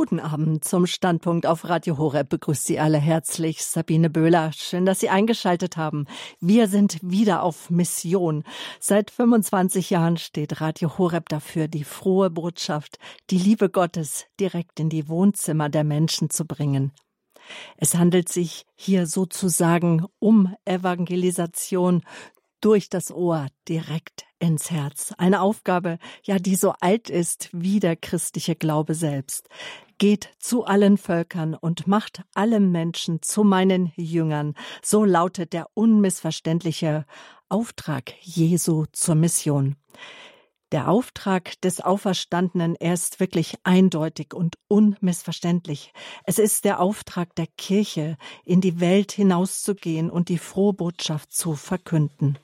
Guten Abend zum Standpunkt auf Radio Horeb. Begrüßt Sie alle herzlich. Sabine Böhler. Schön, dass Sie eingeschaltet haben. Wir sind wieder auf Mission. Seit 25 Jahren steht Radio Horeb dafür, die frohe Botschaft, die Liebe Gottes direkt in die Wohnzimmer der Menschen zu bringen. Es handelt sich hier sozusagen um Evangelisation durch das Ohr direkt ins Herz. Eine Aufgabe, ja, die so alt ist wie der christliche Glaube selbst geht zu allen Völkern und macht alle Menschen zu meinen Jüngern. So lautet der unmissverständliche Auftrag Jesu zur Mission. Der Auftrag des Auferstandenen, er ist wirklich eindeutig und unmissverständlich. Es ist der Auftrag der Kirche, in die Welt hinauszugehen und die frohe Botschaft zu verkünden.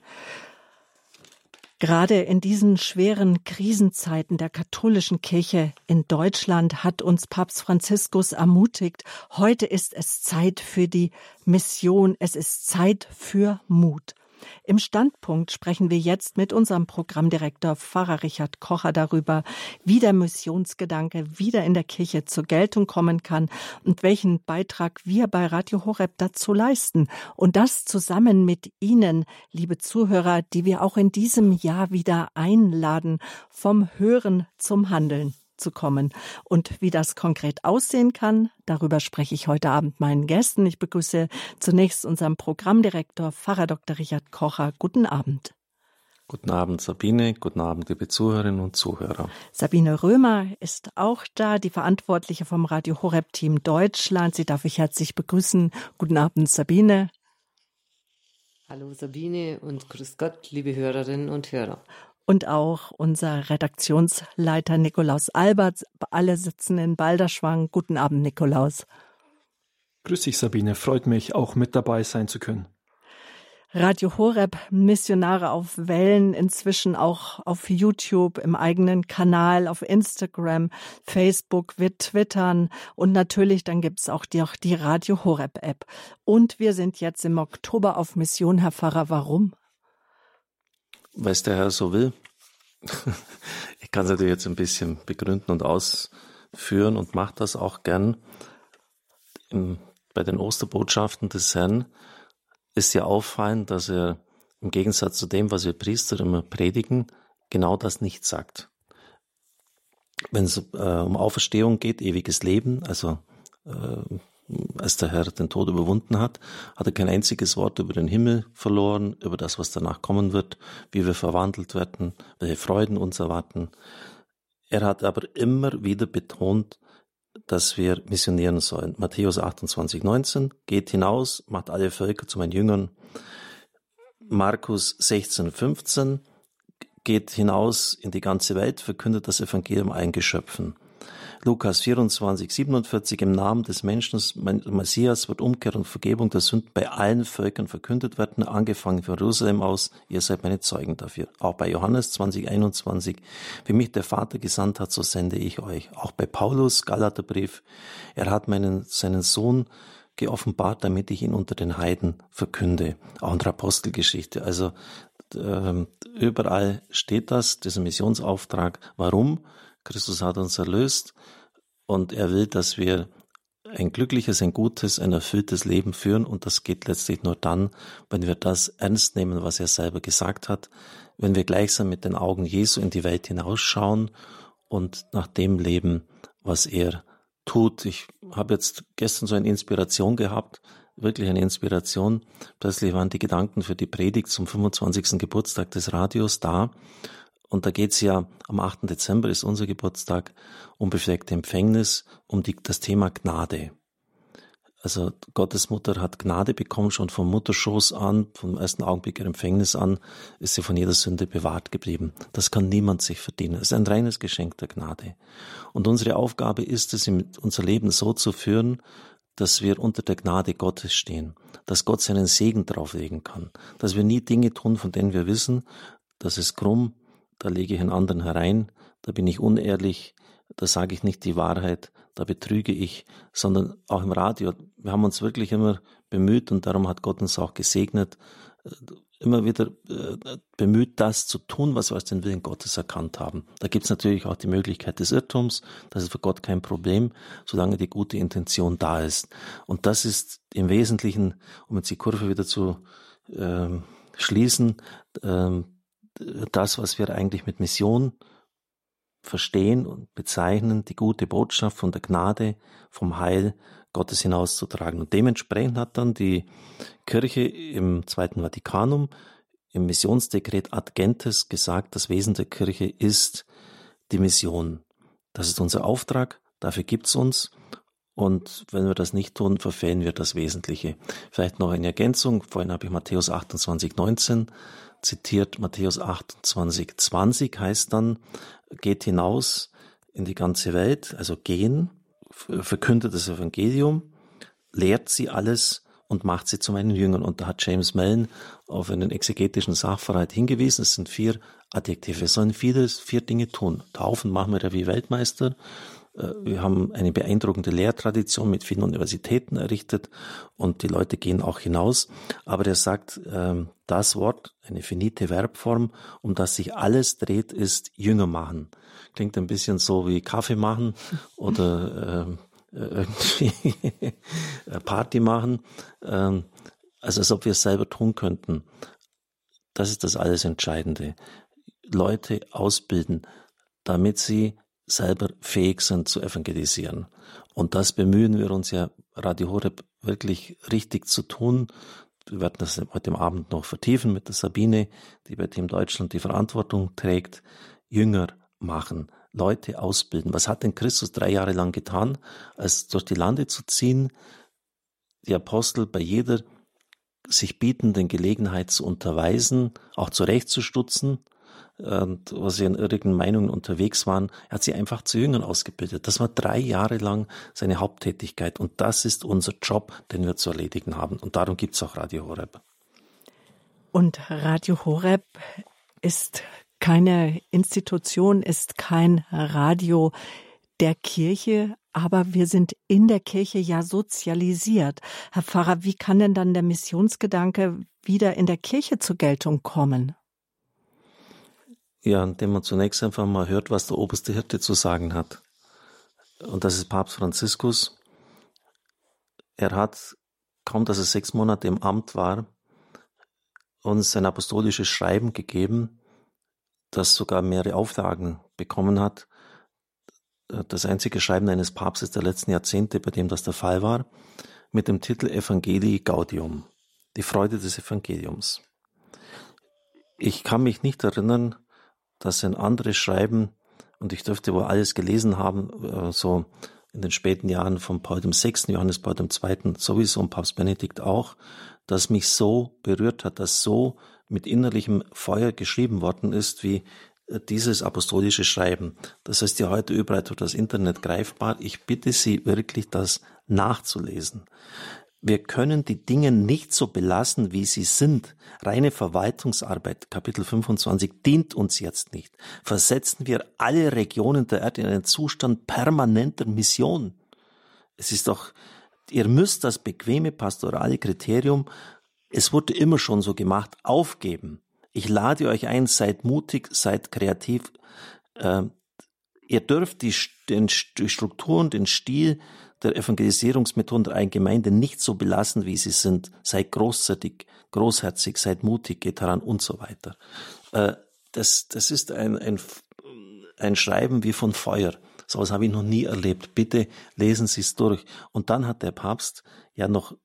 Gerade in diesen schweren Krisenzeiten der katholischen Kirche in Deutschland hat uns Papst Franziskus ermutigt, heute ist es Zeit für die Mission, es ist Zeit für Mut. Im Standpunkt sprechen wir jetzt mit unserem Programmdirektor Pfarrer Richard Kocher darüber, wie der Missionsgedanke wieder in der Kirche zur Geltung kommen kann und welchen Beitrag wir bei Radio Horeb dazu leisten. Und das zusammen mit Ihnen, liebe Zuhörer, die wir auch in diesem Jahr wieder einladen, vom Hören zum Handeln zu kommen. Und wie das konkret aussehen kann, darüber spreche ich heute Abend meinen Gästen. Ich begrüße zunächst unseren Programmdirektor, Pfarrer Dr. Richard Kocher. Guten Abend. Guten Abend, Sabine. Guten Abend, liebe Zuhörerinnen und Zuhörer. Sabine Römer ist auch da, die Verantwortliche vom Radio Horeb Team Deutschland. Sie darf ich herzlich begrüßen. Guten Abend, Sabine. Hallo Sabine und grüß Gott, liebe Hörerinnen und Hörer und auch unser Redaktionsleiter Nikolaus Albert. Alle sitzen in Balderschwang. Guten Abend, Nikolaus. Grüß dich, Sabine. Freut mich, auch mit dabei sein zu können. Radio Horeb, Missionare auf Wellen, inzwischen auch auf YouTube, im eigenen Kanal, auf Instagram, Facebook, wir twittern und natürlich dann gibt's auch die, auch die Radio Horeb App. Und wir sind jetzt im Oktober auf Mission, Herr Pfarrer. Warum? Weil es der Herr so will. ich kann es natürlich jetzt ein bisschen begründen und ausführen und mache das auch gern. Im, bei den Osterbotschaften des Herrn ist ja auffallend, dass er im Gegensatz zu dem, was wir Priester immer predigen, genau das nicht sagt. Wenn es äh, um Auferstehung geht, ewiges Leben, also äh, als der Herr den Tod überwunden hat, hat er kein einziges Wort über den Himmel verloren, über das, was danach kommen wird, wie wir verwandelt werden, welche Freuden uns erwarten. Er hat aber immer wieder betont, dass wir missionieren sollen. Matthäus 28, 19, geht hinaus, macht alle Völker zu meinen Jüngern. Markus 16, 15, geht hinaus in die ganze Welt, verkündet das Evangelium allen Geschöpfen. Lukas 24, 47, im Namen des Menschen, Messias, wird Umkehr und Vergebung der Sünden bei allen Völkern verkündet werden, angefangen von Jerusalem aus, ihr seid meine Zeugen dafür. Auch bei Johannes 20, 21, wie mich der Vater gesandt hat, so sende ich euch. Auch bei Paulus, Galaterbrief, er hat meinen, seinen Sohn geoffenbart, damit ich ihn unter den Heiden verkünde. Auch in der Apostelgeschichte. Also äh, überall steht das, dieser Missionsauftrag. Warum? Christus hat uns erlöst und er will, dass wir ein glückliches, ein gutes, ein erfülltes Leben führen und das geht letztlich nur dann, wenn wir das ernst nehmen, was er selber gesagt hat, wenn wir gleichsam mit den Augen Jesu in die Welt hinausschauen und nach dem leben, was er tut. Ich habe jetzt gestern so eine Inspiration gehabt, wirklich eine Inspiration. Plötzlich waren die Gedanken für die Predigt zum 25. Geburtstag des Radios da und da geht's ja am 8. Dezember ist unser Geburtstag um befleckte Empfängnis, um die, das Thema Gnade. Also Gottes Mutter hat Gnade bekommen, schon vom Mutterschoß an, vom ersten Augenblick ihrer Empfängnis an, ist sie von jeder Sünde bewahrt geblieben. Das kann niemand sich verdienen. Es ist ein reines Geschenk der Gnade. Und unsere Aufgabe ist es, unser Leben so zu führen, dass wir unter der Gnade Gottes stehen, dass Gott seinen Segen drauflegen kann, dass wir nie Dinge tun, von denen wir wissen, dass es krumm, da lege ich einen anderen herein, da bin ich unehrlich, da sage ich nicht die Wahrheit, da betrüge ich, sondern auch im Radio. Wir haben uns wirklich immer bemüht und darum hat Gott uns auch gesegnet, immer wieder äh, bemüht, das zu tun, was wir als den Willen Gottes erkannt haben. Da gibt es natürlich auch die Möglichkeit des Irrtums. Das ist für Gott kein Problem, solange die gute Intention da ist. Und das ist im Wesentlichen, um jetzt die Kurve wieder zu äh, schließen, äh, das, was wir eigentlich mit Mission verstehen und bezeichnen, die gute Botschaft von der Gnade, vom Heil Gottes hinauszutragen. Und dementsprechend hat dann die Kirche im Zweiten Vatikanum im Missionsdekret Ad Gentes gesagt, das Wesen der Kirche ist die Mission. Das ist unser Auftrag, dafür gibt's uns. Und wenn wir das nicht tun, verfehlen wir das Wesentliche. Vielleicht noch eine Ergänzung. Vorhin habe ich Matthäus 28, 19 zitiert. Matthäus 28, 20 heißt dann, geht hinaus in die ganze Welt, also gehen, verkündet das Evangelium, lehrt sie alles und macht sie zu meinen Jüngern. Und da hat James Mellon auf einen exegetischen Sachverhalt hingewiesen. Es sind vier Adjektive. Wir sollen vieles, vier Dinge tun. Taufen machen wir ja wie Weltmeister. Äh, wir haben eine beeindruckende Lehrtradition mit vielen Universitäten errichtet und die Leute gehen auch hinaus. Aber er sagt, ähm, das Wort, eine finite Verbform, um das sich alles dreht, ist Jünger machen. Klingt ein bisschen so wie Kaffee machen oder ähm, äh, irgendwie Party machen. Ähm, also als ob wir es selber tun könnten. Das ist das alles Entscheidende. Leute ausbilden, damit sie selber fähig sind zu evangelisieren. Und das bemühen wir uns ja, Radio Horeb wirklich richtig zu tun. Wir werden das heute Abend noch vertiefen mit der Sabine, die bei Team Deutschland die Verantwortung trägt. Jünger machen, Leute ausbilden. Was hat denn Christus drei Jahre lang getan, als durch die Lande zu ziehen, die Apostel bei jeder sich bietenden Gelegenheit zu unterweisen, auch zurechtzustutzen, und wo sie in irrigen Meinungen unterwegs waren, er hat sie einfach zu Jüngern ausgebildet. Das war drei Jahre lang seine Haupttätigkeit und das ist unser Job, den wir zu erledigen haben. Und darum gibt es auch Radio Horeb. Und Radio Horeb ist keine Institution, ist kein Radio der Kirche, aber wir sind in der Kirche ja sozialisiert. Herr Pfarrer, wie kann denn dann der Missionsgedanke wieder in der Kirche zur Geltung kommen? Ja, indem man zunächst einfach mal hört, was der oberste Hirte zu sagen hat. Und das ist Papst Franziskus. Er hat, kaum dass er sechs Monate im Amt war, uns ein apostolisches Schreiben gegeben, das sogar mehrere Auflagen bekommen hat. Das einzige Schreiben eines Papstes der letzten Jahrzehnte, bei dem das der Fall war, mit dem Titel Evangelii Gaudium, die Freude des Evangeliums. Ich kann mich nicht erinnern, dass ein anderes Schreiben, und ich dürfte wohl alles gelesen haben, äh, so in den späten Jahren von Paul VI., Johannes Paul II. sowieso und Papst Benedikt auch, das mich so berührt hat, das so mit innerlichem Feuer geschrieben worden ist, wie äh, dieses apostolische Schreiben. Das ist ja heute überall durch das Internet greifbar. Ich bitte Sie wirklich, das nachzulesen. Wir können die Dinge nicht so belassen, wie sie sind. Reine Verwaltungsarbeit, Kapitel 25, dient uns jetzt nicht. Versetzen wir alle Regionen der Erde in einen Zustand permanenter Mission. Es ist doch, ihr müsst das bequeme pastorale Kriterium es wurde immer schon so gemacht, aufgeben. Ich lade euch ein, seid mutig, seid kreativ. Äh, ihr dürft die, den, die Strukturen, den Stil der Evangelisierungsmethoden der einen Gemeinde nicht so belassen, wie sie sind. Seid großzügig, großherzig, seid mutig, geht heran und so weiter. Äh, das, das ist ein, ein, ein Schreiben wie von Feuer. So was habe ich noch nie erlebt. Bitte lesen Sie es durch. Und dann hat der Papst ja noch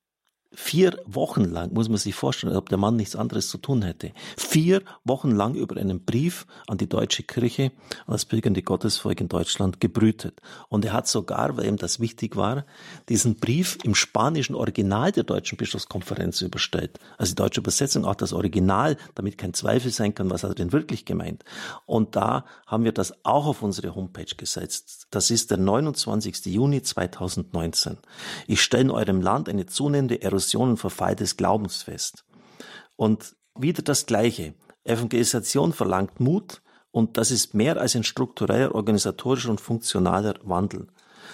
vier Wochen lang, muss man sich vorstellen, ob der Mann nichts anderes zu tun hätte, vier Wochen lang über einen Brief an die deutsche Kirche, an das pilgernde Gottesvolk in Deutschland gebrütet. Und er hat sogar, weil ihm das wichtig war, diesen Brief im spanischen Original der Deutschen Bischofskonferenz überstellt. Also die deutsche Übersetzung, auch das Original, damit kein Zweifel sein kann, was hat er denn wirklich gemeint. Und da haben wir das auch auf unsere Homepage gesetzt. Das ist der 29. Juni 2019. Ich stelle in eurem Land eine zunehmende Erosion Und Verfall des Glaubens fest. Und wieder das Gleiche. Evangelisation verlangt Mut und das ist mehr als ein struktureller, organisatorischer und funktionaler Wandel.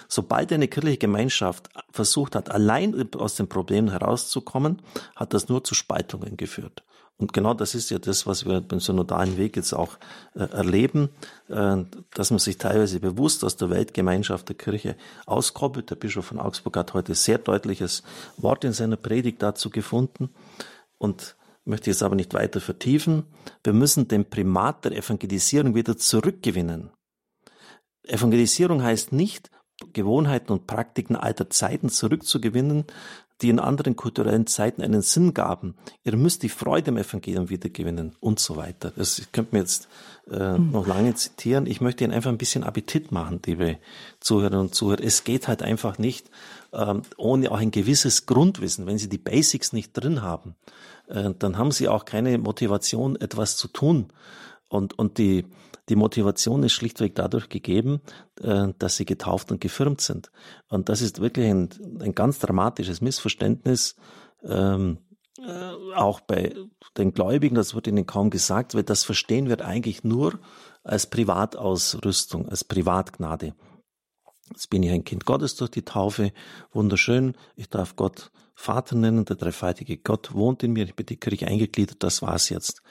Sobald eine kirchliche Gemeinschaft versucht hat, allein aus den Problemen herauszukommen, hat das nur zu Spaltungen geführt. Und genau das ist ja das, was wir beim synodalen Weg jetzt auch äh, erleben, äh, dass man sich teilweise bewusst aus der Weltgemeinschaft der Kirche auskoppelt. Der Bischof von Augsburg hat heute sehr deutliches Wort in seiner Predigt dazu gefunden und möchte jetzt aber nicht weiter vertiefen. Wir müssen den Primat der Evangelisierung wieder zurückgewinnen. Evangelisierung heißt nicht, Gewohnheiten und Praktiken alter Zeiten zurückzugewinnen, die in anderen kulturellen Zeiten einen Sinn gaben. Ihr müsst die Freude im Evangelium wiedergewinnen und so weiter. Das könnte man jetzt äh, mhm. noch lange zitieren. Ich möchte Ihnen einfach ein bisschen Appetit machen, liebe Zuhörerinnen und Zuhörer. Es geht halt einfach nicht ähm, ohne auch ein gewisses Grundwissen. Wenn Sie die Basics nicht drin haben, äh, dann haben Sie auch keine Motivation, etwas zu tun. Und, und die, die Motivation ist schlichtweg dadurch gegeben, äh, dass sie getauft und gefirmt sind. Und das ist wirklich ein, ein ganz dramatisches Missverständnis, ähm, äh, auch bei den Gläubigen, das wird ihnen kaum gesagt, weil das verstehen wir eigentlich nur als Privatausrüstung, als Privatgnade. Jetzt bin ich ein Kind Gottes durch die Taufe, wunderschön, ich darf Gott Vater nennen, der dreifaltige Gott wohnt in mir, ich bin die Kirche eingegliedert, das war's jetzt.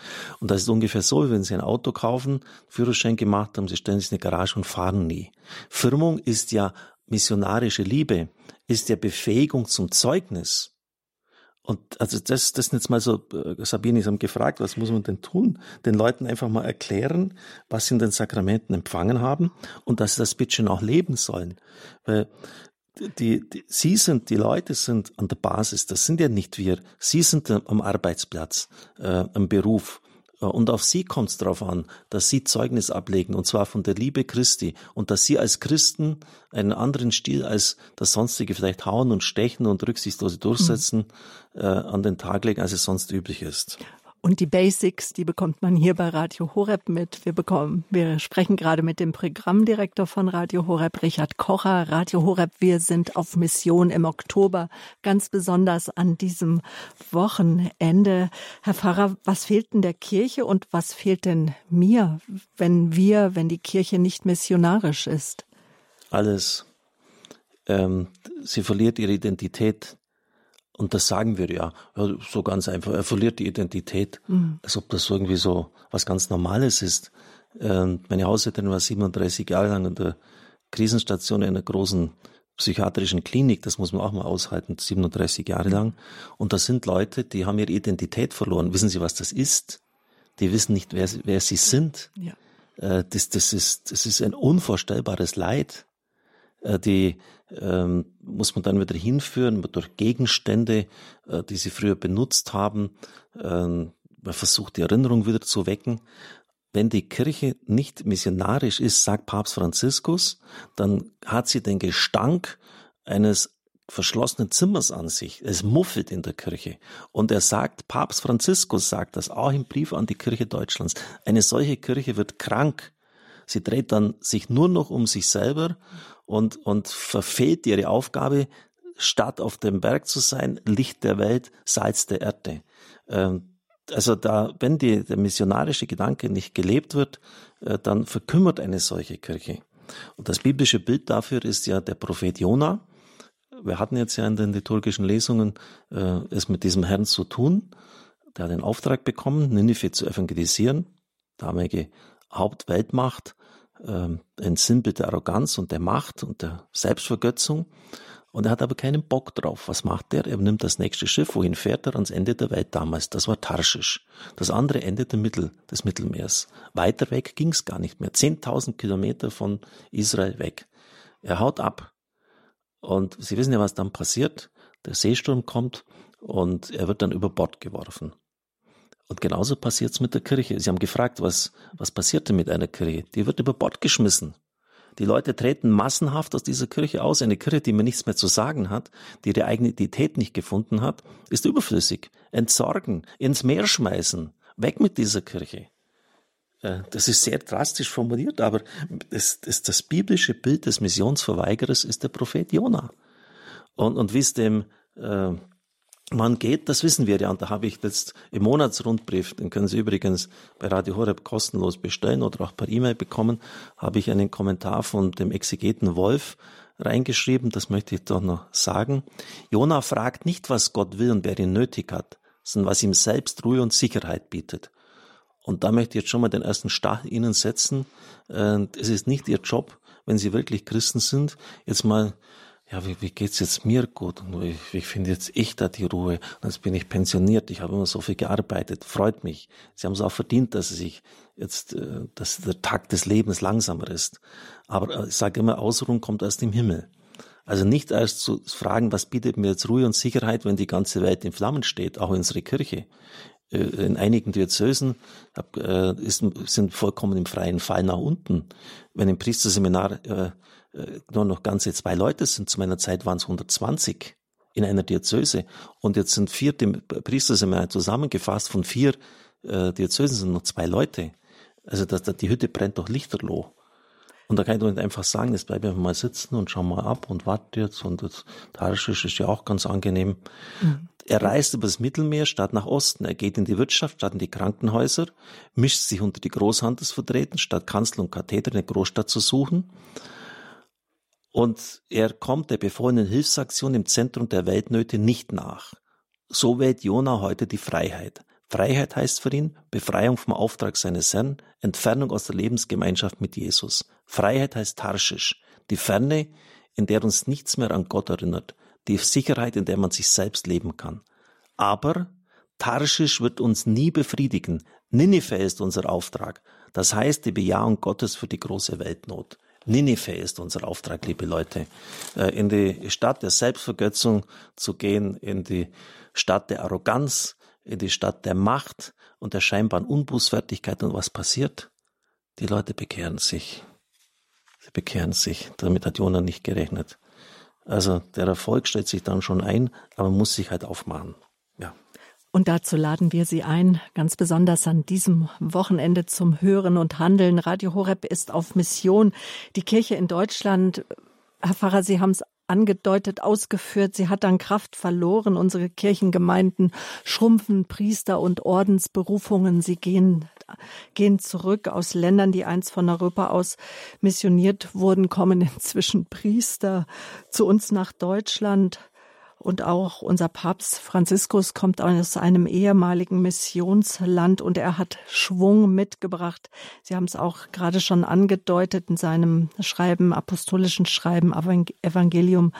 Und das ist ungefähr so, wenn Sie ein Auto kaufen, Führerschein gemacht haben, Sie stellen sich in eine Garage und fahren nie. Firmung ist ja missionarische Liebe, ist ja Befähigung zum Zeugnis. Und also das, das sind jetzt mal so, äh, Sabine, Sie haben gefragt, was muss man denn tun? Den Leuten einfach mal erklären, was sie in den Sakramenten empfangen haben und dass sie das bitte schon auch leben sollen. Weil die, die, Sie sind, die Leute sind an der Basis, das sind ja nicht wir. Sie sind am Arbeitsplatz, äh, am Beruf. Äh, und auf Sie kommt es darauf an, dass Sie Zeugnis ablegen, und zwar von der Liebe Christi. Und dass Sie als Christen einen anderen Stil als das sonstige vielleicht hauen und stechen und rücksichtslose durchsetzen mhm. äh, an den Tag legen, als es sonst üblich ist. Und die Basics, die bekommt man hier bei Radio Horeb mit. Wir bekommen, wir sprechen gerade mit dem Programmdirektor von Radio Horeb, Richard Kocher. Radio Horeb, wir sind auf Mission im Oktober, ganz besonders an diesem Wochenende. Herr Pfarrer, was fehlt denn der Kirche und was fehlt denn mir, wenn wir, wenn die Kirche nicht missionarisch ist? Alles. Ähm, sie verliert ihre Identität. Und das sagen wir ja, so ganz einfach. Er verliert die Identität, mhm. als ob das irgendwie so was ganz Normales ist. Ähm, meine Haushälterin war 37 Jahre lang in der Krisenstation in einer großen psychiatrischen Klinik, das muss man auch mal aushalten, 37 Jahre lang. Und das sind Leute, die haben ihre Identität verloren. Wissen Sie, was das ist? Die wissen nicht, wer, wer sie sind. Ja. Äh, das, das, ist, das ist ein unvorstellbares Leid. Äh, die ähm, muss man dann wieder hinführen durch Gegenstände, äh, die sie früher benutzt haben. Ähm, man versucht die Erinnerung wieder zu wecken. Wenn die Kirche nicht missionarisch ist, sagt Papst Franziskus, dann hat sie den Gestank eines verschlossenen Zimmers an sich. Es muffelt in der Kirche. Und er sagt, Papst Franziskus sagt das auch im Brief an die Kirche Deutschlands. Eine solche Kirche wird krank. Sie dreht dann sich nur noch um sich selber und, und verfehlt ihre Aufgabe, statt auf dem Berg zu sein, Licht der Welt, Salz der Erde. Ähm, also da, wenn die, der missionarische Gedanke nicht gelebt wird, äh, dann verkümmert eine solche Kirche. Und das biblische Bild dafür ist ja der Prophet Jona. Wir hatten jetzt ja in den liturgischen Lesungen äh, es mit diesem Herrn zu tun. Der hat den Auftrag bekommen, Ninive zu evangelisieren, damalige Hauptweltmacht ähm, ein Sinnbild der Arroganz und der Macht und der Selbstvergötzung. Und er hat aber keinen Bock drauf. Was macht er? Er nimmt das nächste Schiff. Wohin fährt er? Ans Ende der Welt damals. Das war Tarschisch. Das andere Ende der Mittel, des Mittelmeers. Weiter weg ging's gar nicht mehr. Zehntausend Kilometer von Israel weg. Er haut ab. Und Sie wissen ja, was dann passiert. Der Seesturm kommt und er wird dann über Bord geworfen. Und genauso passiert es mit der Kirche. Sie haben gefragt, was, was passiert denn mit einer Kirche? Die wird über Bord geschmissen. Die Leute treten massenhaft aus dieser Kirche aus. Eine Kirche, die mir nichts mehr zu sagen hat, die ihre eigene Identität nicht gefunden hat, ist überflüssig. Entsorgen, ins Meer schmeißen, weg mit dieser Kirche. Äh, das ist sehr drastisch formuliert, aber das, das, das biblische Bild des Missionsverweigerers ist der Prophet Jona. Und, und wie es dem äh, man geht, das wissen wir ja, und da habe ich jetzt im Monatsrundbrief, den können Sie übrigens bei Radio Horeb kostenlos bestellen oder auch per E-Mail bekommen, habe ich einen Kommentar von dem Exegeten Wolf reingeschrieben, das möchte ich doch noch sagen. Jona fragt nicht, was Gott will und wer ihn nötig hat, sondern was ihm selbst Ruhe und Sicherheit bietet. Und da möchte ich jetzt schon mal den ersten Stachel Ihnen setzen. Es ist nicht Ihr Job, wenn Sie wirklich Christen sind, jetzt mal ja, wie, wie geht's jetzt mir gut? Und ich, ich finde jetzt ich da die Ruhe. Und jetzt bin ich pensioniert. Ich habe immer so viel gearbeitet. Freut mich. Sie haben es auch verdient, dass sich jetzt, äh, dass der Tag des Lebens langsamer ist. Aber äh, ich sage immer, Ausruhen kommt aus dem Himmel. Also nicht erst zu fragen, was bietet mir jetzt Ruhe und Sicherheit, wenn die ganze Welt in Flammen steht, auch unsere Kirche. Äh, in einigen Diözesen sind vollkommen im freien Fall nach unten. Wenn im Priesterseminar äh, nur noch ganze zwei Leute sind. Zu meiner Zeit waren es 120 in einer Diözese. Und jetzt sind vier Priesterseminar zusammengefasst. Von vier äh, Diözesen sind noch zwei Leute. Also das, das, die Hütte brennt doch lichterloh. Und da kann ich doch nicht einfach sagen, jetzt bleibe ich einfach mal sitzen und schau mal ab und warte jetzt. Und das Tarschisch ist ja auch ganz angenehm. Mhm. Er reist über das Mittelmeer statt nach Osten. Er geht in die Wirtschaft statt in die Krankenhäuser, mischt sich unter die Großhandelsvertreter statt Kanzler und Katheter in der Großstadt zu suchen. Und er kommt der befohlenen Hilfsaktion im Zentrum der Weltnöte nicht nach. So wählt Jona heute die Freiheit. Freiheit heißt für ihn Befreiung vom Auftrag seines Herrn, Entfernung aus der Lebensgemeinschaft mit Jesus. Freiheit heißt Tarschisch, die Ferne, in der uns nichts mehr an Gott erinnert, die Sicherheit, in der man sich selbst leben kann. Aber Tarschisch wird uns nie befriedigen. Ninive ist unser Auftrag. Das heißt die Bejahung Gottes für die große Weltnot. Ninive ist unser Auftrag, liebe Leute, äh, in die Stadt der Selbstvergötzung zu gehen, in die Stadt der Arroganz, in die Stadt der Macht und der scheinbaren Unbußfertigkeit. Und was passiert? Die Leute bekehren sich. Sie bekehren sich. Damit hat Jonah nicht gerechnet. Also der Erfolg stellt sich dann schon ein, aber muss sich halt aufmachen. Und dazu laden wir Sie ein, ganz besonders an diesem Wochenende zum Hören und Handeln. Radio Horeb ist auf Mission. Die Kirche in Deutschland, Herr Pfarrer, Sie haben es angedeutet, ausgeführt. Sie hat dann Kraft verloren. Unsere Kirchengemeinden schrumpfen, Priester und Ordensberufungen. Sie gehen, gehen zurück aus Ländern, die einst von Europa aus missioniert wurden, kommen inzwischen Priester zu uns nach Deutschland. Und auch unser Papst Franziskus kommt aus einem ehemaligen Missionsland und er hat Schwung mitgebracht. Sie haben es auch gerade schon angedeutet in seinem Schreiben, apostolischen Schreiben, Evangelium,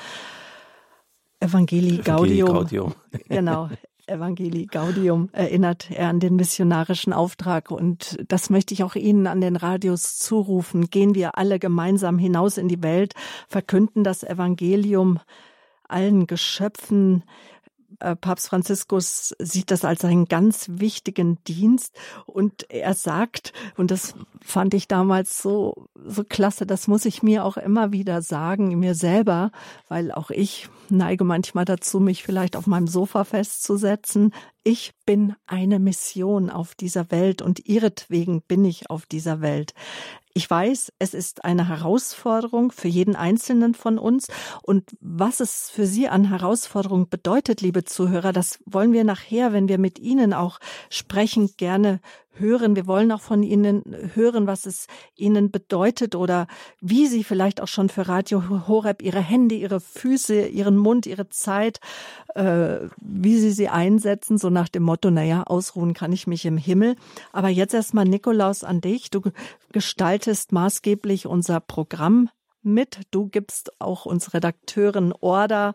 Evangelii Gaudium. Gaudium. genau. Evangelii Gaudium erinnert er an den missionarischen Auftrag. Und das möchte ich auch Ihnen an den Radios zurufen. Gehen wir alle gemeinsam hinaus in die Welt, verkünden das Evangelium allen Geschöpfen. Äh, Papst Franziskus sieht das als einen ganz wichtigen Dienst und er sagt, und das fand ich damals so, so klasse, das muss ich mir auch immer wieder sagen, mir selber, weil auch ich neige manchmal dazu, mich vielleicht auf meinem Sofa festzusetzen. Ich bin eine Mission auf dieser Welt und ihretwegen bin ich auf dieser Welt. Ich weiß, es ist eine Herausforderung für jeden Einzelnen von uns. Und was es für Sie an Herausforderung bedeutet, liebe Zuhörer, das wollen wir nachher, wenn wir mit Ihnen auch sprechen, gerne hören. Wir wollen auch von Ihnen hören, was es Ihnen bedeutet oder wie Sie vielleicht auch schon für Radio Horeb Ihre Hände, Ihre Füße, Ihren Mund, Ihre Zeit, äh, wie Sie sie einsetzen, so nach dem Motto, naja, ausruhen kann ich mich im Himmel. Aber jetzt erstmal Nikolaus an dich. Du gestaltest maßgeblich unser Programm mit. Du gibst auch uns Redakteuren Order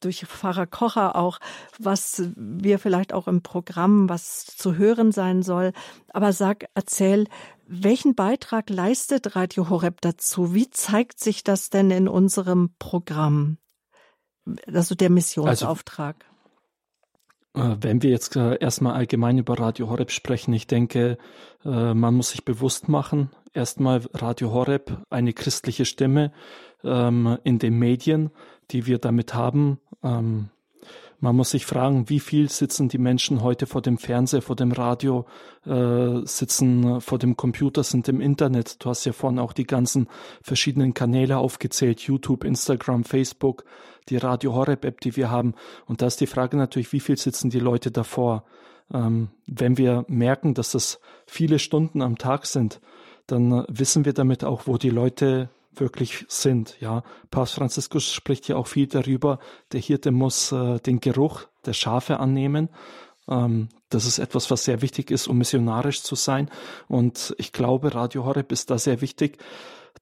durch Pfarrer Kocher auch, was wir vielleicht auch im Programm, was zu hören sein soll. Aber sag, erzähl, welchen Beitrag leistet Radio Horeb dazu? Wie zeigt sich das denn in unserem Programm? Also der Missionsauftrag. Also, wenn wir jetzt äh, erstmal allgemein über Radio Horeb sprechen, ich denke, äh, man muss sich bewusst machen, erstmal Radio Horeb, eine christliche Stimme ähm, in den Medien, die wir damit haben. Ähm, man muss sich fragen, wie viel sitzen die Menschen heute vor dem Fernseher, vor dem Radio, äh, sitzen vor dem Computer, sind im Internet. Du hast ja vorhin auch die ganzen verschiedenen Kanäle aufgezählt, YouTube, Instagram, Facebook, die Radio Horeb App, die wir haben. Und da ist die Frage natürlich, wie viel sitzen die Leute davor? Ähm, wenn wir merken, dass das viele Stunden am Tag sind, dann wissen wir damit auch, wo die Leute wirklich sind. Ja, Papst Franziskus spricht ja auch viel darüber. Der Hirte muss äh, den Geruch der Schafe annehmen. Ähm, das ist etwas, was sehr wichtig ist, um missionarisch zu sein. Und ich glaube, Radio Horeb ist da sehr wichtig,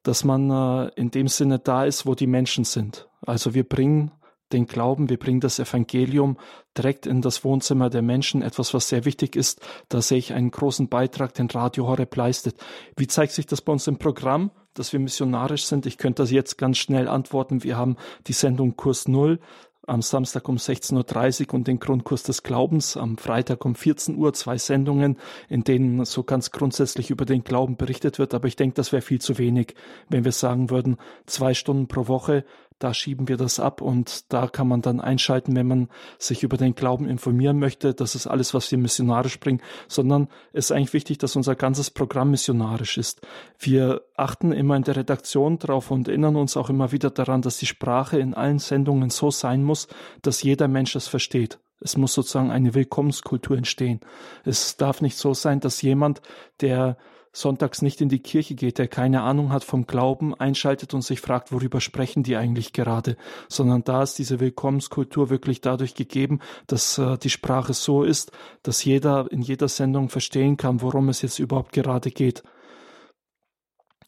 dass man äh, in dem Sinne da ist, wo die Menschen sind. Also wir bringen den Glauben, wir bringen das Evangelium direkt in das Wohnzimmer der Menschen, etwas, was sehr wichtig ist. Da sehe ich einen großen Beitrag, den Radio Horeb leistet. Wie zeigt sich das bei uns im Programm, dass wir missionarisch sind? Ich könnte das jetzt ganz schnell antworten. Wir haben die Sendung Kurs Null am Samstag um 16.30 Uhr und den Grundkurs des Glaubens am Freitag um 14 Uhr, zwei Sendungen, in denen so ganz grundsätzlich über den Glauben berichtet wird. Aber ich denke, das wäre viel zu wenig, wenn wir sagen würden, zwei Stunden pro Woche da schieben wir das ab und da kann man dann einschalten, wenn man sich über den Glauben informieren möchte. Das ist alles, was wir missionarisch bringen, sondern es ist eigentlich wichtig, dass unser ganzes Programm missionarisch ist. Wir achten immer in der Redaktion drauf und erinnern uns auch immer wieder daran, dass die Sprache in allen Sendungen so sein muss, dass jeder Mensch es versteht. Es muss sozusagen eine Willkommenskultur entstehen. Es darf nicht so sein, dass jemand, der sonntags nicht in die Kirche geht, der keine Ahnung hat vom Glauben, einschaltet und sich fragt, worüber sprechen die eigentlich gerade, sondern da ist diese Willkommenskultur wirklich dadurch gegeben, dass äh, die Sprache so ist, dass jeder in jeder Sendung verstehen kann, worum es jetzt überhaupt gerade geht.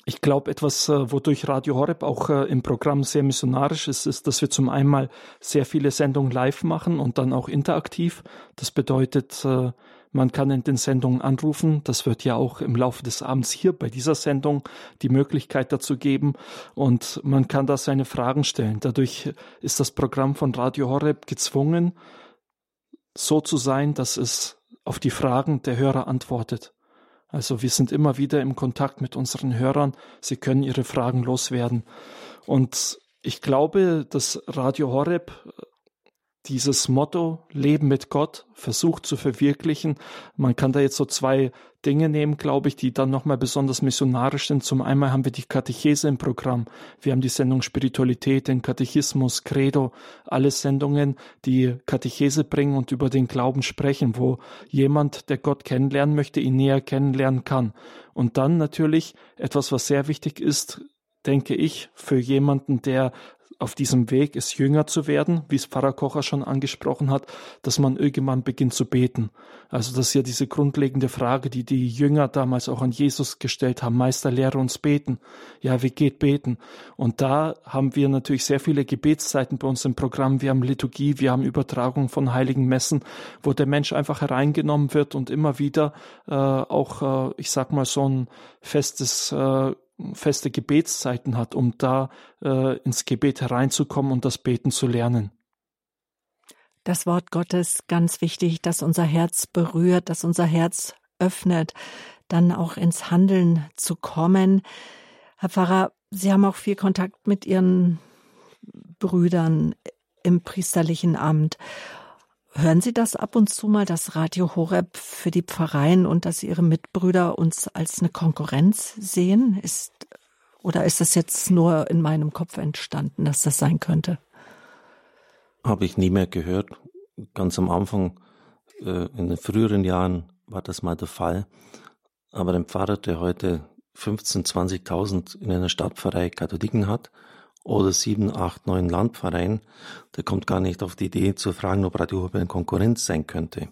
Ich glaube, etwas, äh, wodurch Radio Horeb auch äh, im Programm sehr missionarisch ist, ist, dass wir zum einen sehr viele Sendungen live machen und dann auch interaktiv. Das bedeutet, äh, man kann in den Sendungen anrufen. Das wird ja auch im Laufe des Abends hier bei dieser Sendung die Möglichkeit dazu geben. Und man kann da seine Fragen stellen. Dadurch ist das Programm von Radio Horeb gezwungen, so zu sein, dass es auf die Fragen der Hörer antwortet. Also wir sind immer wieder im Kontakt mit unseren Hörern. Sie können ihre Fragen loswerden. Und ich glaube, dass Radio Horeb dieses Motto Leben mit Gott versucht zu verwirklichen. Man kann da jetzt so zwei Dinge nehmen, glaube ich, die dann nochmal besonders missionarisch sind. Zum einen haben wir die Katechese im Programm. Wir haben die Sendung Spiritualität, den Katechismus, Credo, alle Sendungen, die Katechese bringen und über den Glauben sprechen, wo jemand, der Gott kennenlernen möchte, ihn näher kennenlernen kann. Und dann natürlich etwas, was sehr wichtig ist, denke ich, für jemanden, der auf diesem Weg ist, jünger zu werden, wie es Pfarrer Kocher schon angesprochen hat, dass man irgendwann beginnt zu beten. Also das ist ja diese grundlegende Frage, die die Jünger damals auch an Jesus gestellt haben. Meister, lehre uns beten. Ja, wie geht beten? Und da haben wir natürlich sehr viele Gebetszeiten bei uns im Programm. Wir haben Liturgie, wir haben Übertragung von heiligen Messen, wo der Mensch einfach hereingenommen wird und immer wieder äh, auch, äh, ich sag mal, so ein festes äh, feste Gebetszeiten hat, um da äh, ins Gebet hereinzukommen und das Beten zu lernen. Das Wort Gottes ganz wichtig, dass unser Herz berührt, dass unser Herz öffnet, dann auch ins Handeln zu kommen. Herr Pfarrer, Sie haben auch viel Kontakt mit Ihren Brüdern im priesterlichen Amt. Hören Sie das ab und zu mal, das Radio Horeb für die Pfarreien und dass Ihre Mitbrüder uns als eine Konkurrenz sehen? Ist, oder ist das jetzt nur in meinem Kopf entstanden, dass das sein könnte? Habe ich nie mehr gehört. Ganz am Anfang, äh, in den früheren Jahren, war das mal der Fall. Aber ein Pfarrer, der heute 15.000, 20.000 in einer Stadtpfarrei Katholiken hat oder sieben, acht, neun Landvereinen, der kommt gar nicht auf die Idee zu fragen, ob Radio Horeb eine Konkurrenz sein könnte.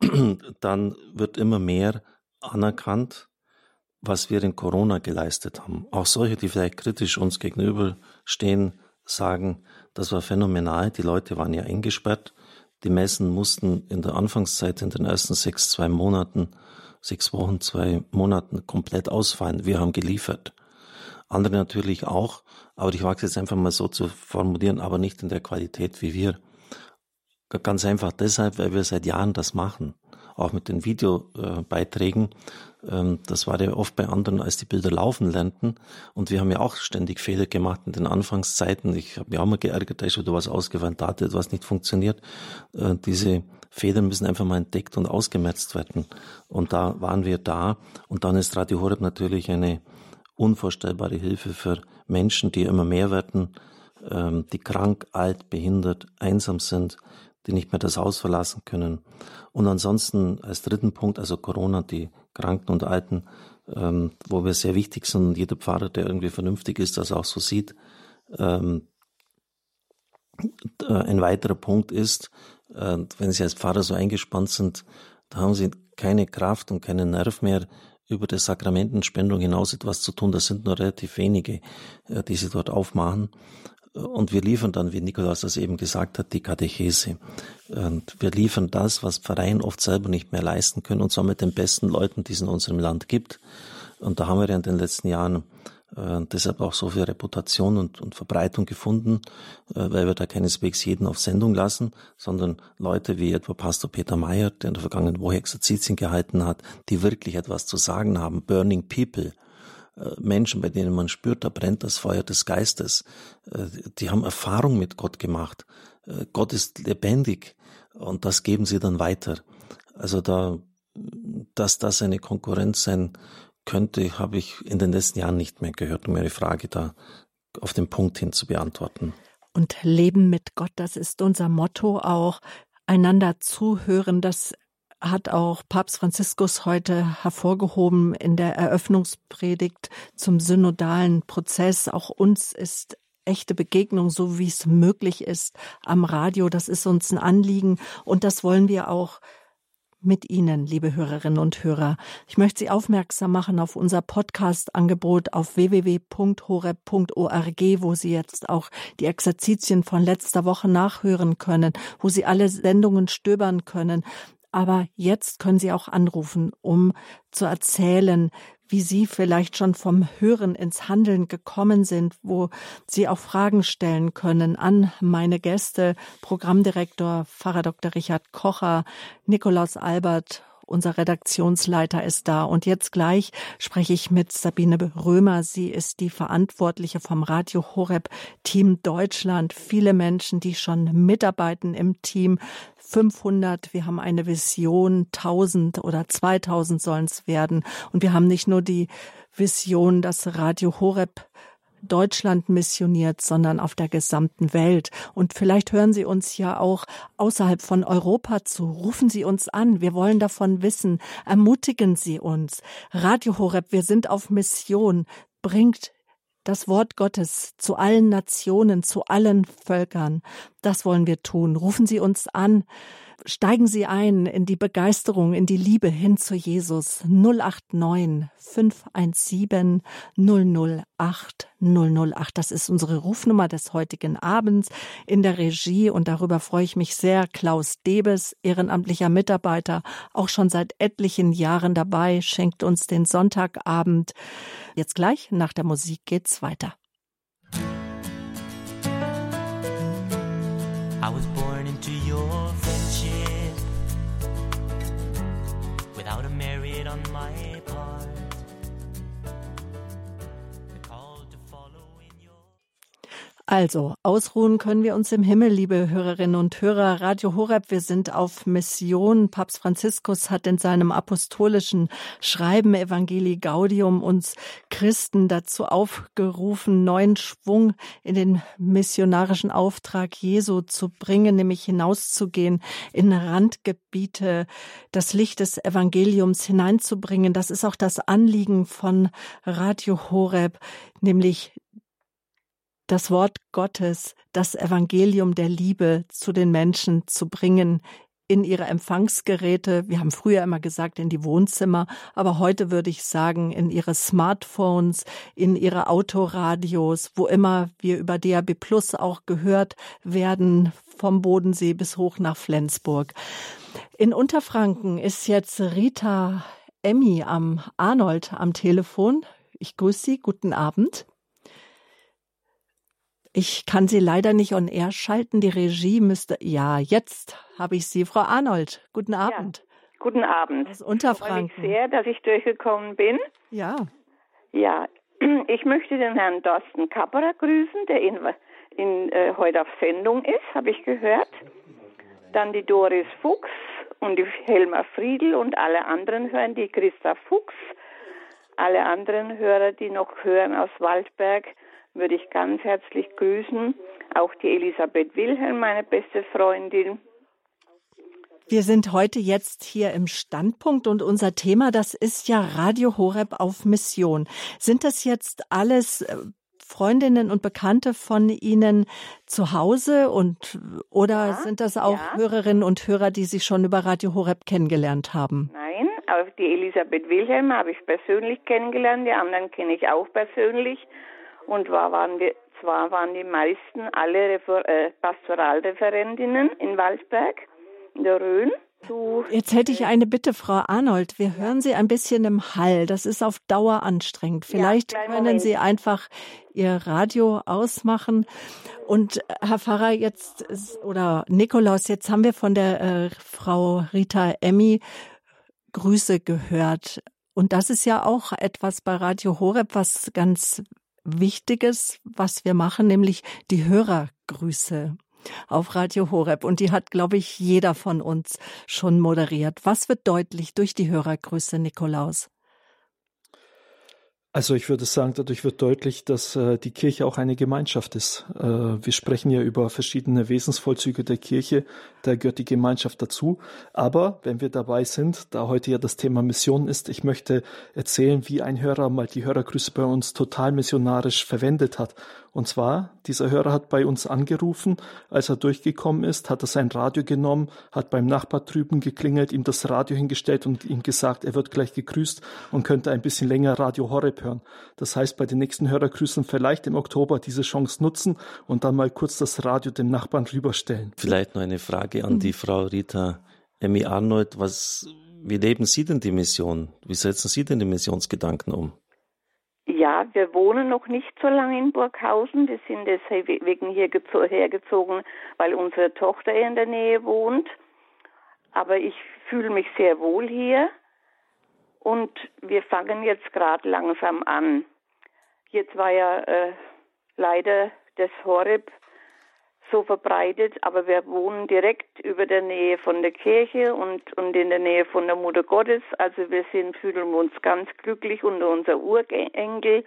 Dann wird immer mehr anerkannt, was wir in Corona geleistet haben. Auch solche, die vielleicht kritisch uns gegenüberstehen, sagen, das war phänomenal. Die Leute waren ja eingesperrt. Die Messen mussten in der Anfangszeit, in den ersten sechs, zwei Monaten, sechs Wochen, zwei Monaten komplett ausfallen. Wir haben geliefert. Andere natürlich auch, aber ich wage es jetzt einfach mal so zu formulieren, aber nicht in der Qualität wie wir. Ganz einfach deshalb, weil wir seit Jahren das machen. Auch mit den Videobeiträgen. Ähm, das war ja oft bei anderen, als die Bilder laufen lernten. Und wir haben ja auch ständig Fehler gemacht in den Anfangszeiten. Ich habe mich auch mal geärgert, da ist wieder was ausgefallen, da hat etwas nicht funktioniert. Äh, diese Fehler müssen einfach mal entdeckt und ausgemerzt werden. Und da waren wir da. Und dann ist Radio Horeb natürlich eine unvorstellbare Hilfe für Menschen, die immer mehr werden, ähm, die krank, alt, behindert, einsam sind, die nicht mehr das Haus verlassen können. Und ansonsten als dritten Punkt, also Corona, die Kranken und Alten, ähm, wo wir sehr wichtig sind und jeder Pfarrer, der irgendwie vernünftig ist, das auch so sieht, ähm, äh, ein weiterer Punkt ist, äh, wenn Sie als Pfarrer so eingespannt sind, da haben Sie keine Kraft und keinen Nerv mehr, über die Sakramentenspendung hinaus etwas zu tun. Das sind nur relativ wenige, äh, die Sie dort aufmachen. Und wir liefern dann, wie Nikolaus das eben gesagt hat, die Katechese. Und wir liefern das, was Vereine oft selber nicht mehr leisten können, und zwar mit den besten Leuten, die es in unserem Land gibt. Und da haben wir ja in den letzten Jahren äh, deshalb auch so viel Reputation und, und Verbreitung gefunden, äh, weil wir da keineswegs jeden auf Sendung lassen, sondern Leute wie etwa Pastor Peter Meyer, der in der vergangenen Woche Exerzitien gehalten hat, die wirklich etwas zu sagen haben. Burning People. Äh, Menschen, bei denen man spürt, da brennt das Feuer des Geistes. Die haben Erfahrung mit Gott gemacht. Gott ist lebendig und das geben sie dann weiter. Also da, dass das eine Konkurrenz sein könnte, habe ich in den letzten Jahren nicht mehr gehört, um Ihre Frage da auf den Punkt hin zu beantworten. Und Leben mit Gott, das ist unser Motto auch. Einander zuhören, das hat auch Papst Franziskus heute hervorgehoben in der Eröffnungspredigt zum synodalen Prozess. Auch uns ist echte Begegnung, so wie es möglich ist, am Radio. Das ist uns ein Anliegen und das wollen wir auch mit Ihnen, liebe Hörerinnen und Hörer. Ich möchte Sie aufmerksam machen auf unser Podcast-Angebot auf www.horeb.org, wo Sie jetzt auch die Exerzitien von letzter Woche nachhören können, wo Sie alle Sendungen stöbern können. Aber jetzt können Sie auch anrufen, um zu erzählen, wie Sie vielleicht schon vom Hören ins Handeln gekommen sind, wo Sie auch Fragen stellen können an meine Gäste, Programmdirektor Pfarrer Dr. Richard Kocher, Nikolaus Albert unser Redaktionsleiter ist da. Und jetzt gleich spreche ich mit Sabine Römer. Sie ist die Verantwortliche vom Radio Horeb Team Deutschland. Viele Menschen, die schon mitarbeiten im Team. 500, wir haben eine Vision, 1000 oder 2000 sollen es werden. Und wir haben nicht nur die Vision, dass Radio Horeb Deutschland missioniert, sondern auf der gesamten Welt. Und vielleicht hören Sie uns ja auch außerhalb von Europa zu. Rufen Sie uns an. Wir wollen davon wissen. Ermutigen Sie uns. Radio Horeb, wir sind auf Mission. Bringt das Wort Gottes zu allen Nationen, zu allen Völkern. Das wollen wir tun. Rufen Sie uns an. Steigen Sie ein in die Begeisterung, in die Liebe hin zu Jesus. 089 517 008 008. Das ist unsere Rufnummer des heutigen Abends in der Regie und darüber freue ich mich sehr. Klaus Debes, ehrenamtlicher Mitarbeiter, auch schon seit etlichen Jahren dabei, schenkt uns den Sonntagabend. Jetzt gleich nach der Musik geht's weiter. I was born Also, ausruhen können wir uns im Himmel, liebe Hörerinnen und Hörer. Radio Horeb, wir sind auf Mission. Papst Franziskus hat in seinem apostolischen Schreiben Evangelii Gaudium uns Christen dazu aufgerufen, neuen Schwung in den missionarischen Auftrag Jesu zu bringen, nämlich hinauszugehen in Randgebiete, das Licht des Evangeliums hineinzubringen. Das ist auch das Anliegen von Radio Horeb, nämlich das Wort Gottes, das Evangelium der Liebe zu den Menschen zu bringen in ihre Empfangsgeräte. Wir haben früher immer gesagt in die Wohnzimmer, aber heute würde ich sagen in ihre Smartphones, in ihre Autoradios, wo immer wir über DAB Plus auch gehört werden, vom Bodensee bis hoch nach Flensburg. In Unterfranken ist jetzt Rita Emmy am Arnold am Telefon. Ich grüße Sie. Guten Abend. Ich kann Sie leider nicht on air schalten. Die Regie müsste. Ja, jetzt habe ich Sie, Frau Arnold. Guten Abend. Ja, guten Abend. Aus Unterfranken. Ich freue mich sehr, dass ich durchgekommen bin. Ja. Ja, ich möchte den Herrn Dorsten Kapperer grüßen, der in, in, äh, heute auf Sendung ist, habe ich gehört. Dann die Doris Fuchs und die Helma Friedl und alle anderen hören, die Christa Fuchs, alle anderen Hörer, die noch hören aus Waldberg würde ich ganz herzlich grüßen. Auch die Elisabeth Wilhelm, meine beste Freundin. Wir sind heute jetzt hier im Standpunkt und unser Thema, das ist ja Radio Horeb auf Mission. Sind das jetzt alles äh, Freundinnen und Bekannte von Ihnen zu Hause und oder ja, sind das auch ja. Hörerinnen und Hörer, die Sie schon über Radio Horeb kennengelernt haben? Nein, auch die Elisabeth Wilhelm habe ich persönlich kennengelernt, die anderen kenne ich auch persönlich. Und war, waren die, zwar waren die meisten alle Refer äh, Pastoralreferentinnen in Walsberg, in der Rhön. So, Jetzt hätte ich eine Bitte, Frau Arnold. Wir hören Sie ein bisschen im Hall. Das ist auf Dauer anstrengend. Vielleicht ja, können Moment. Sie einfach Ihr Radio ausmachen. Und Herr Pfarrer, jetzt oder Nikolaus, jetzt haben wir von der äh, Frau Rita Emmy Grüße gehört. Und das ist ja auch etwas bei Radio Horeb, was ganz Wichtiges, was wir machen, nämlich die Hörergrüße auf Radio Horeb. Und die hat, glaube ich, jeder von uns schon moderiert. Was wird deutlich durch die Hörergrüße, Nikolaus? Also ich würde sagen, dadurch wird deutlich, dass äh, die Kirche auch eine Gemeinschaft ist. Äh, wir sprechen ja über verschiedene Wesensvollzüge der Kirche, da gehört die Gemeinschaft dazu. Aber wenn wir dabei sind, da heute ja das Thema Mission ist, ich möchte erzählen, wie ein Hörer mal die Hörergrüße bei uns total missionarisch verwendet hat. Und zwar, dieser Hörer hat bei uns angerufen, als er durchgekommen ist, hat er sein Radio genommen, hat beim Nachbar drüben geklingelt, ihm das Radio hingestellt und ihm gesagt, er wird gleich gegrüßt und könnte ein bisschen länger Radio Horeb hören. Das heißt, bei den nächsten Hörergrüßen vielleicht im Oktober diese Chance nutzen und dann mal kurz das Radio dem Nachbarn rüberstellen. Vielleicht noch eine Frage an die Frau Rita Emmy Arnold. Was, wie leben Sie denn die Mission? Wie setzen Sie denn die Missionsgedanken um? Ja, wir wohnen noch nicht so lange in Burghausen. Wir sind deswegen hier hergezogen, weil unsere Tochter in der Nähe wohnt. Aber ich fühle mich sehr wohl hier. Und wir fangen jetzt gerade langsam an. Jetzt war ja äh, leider das Horeb so verbreitet, aber wir wohnen direkt über der Nähe von der Kirche und, und in der Nähe von der Mutter Gottes. Also wir sind, fühlen uns ganz glücklich und unser Urenkel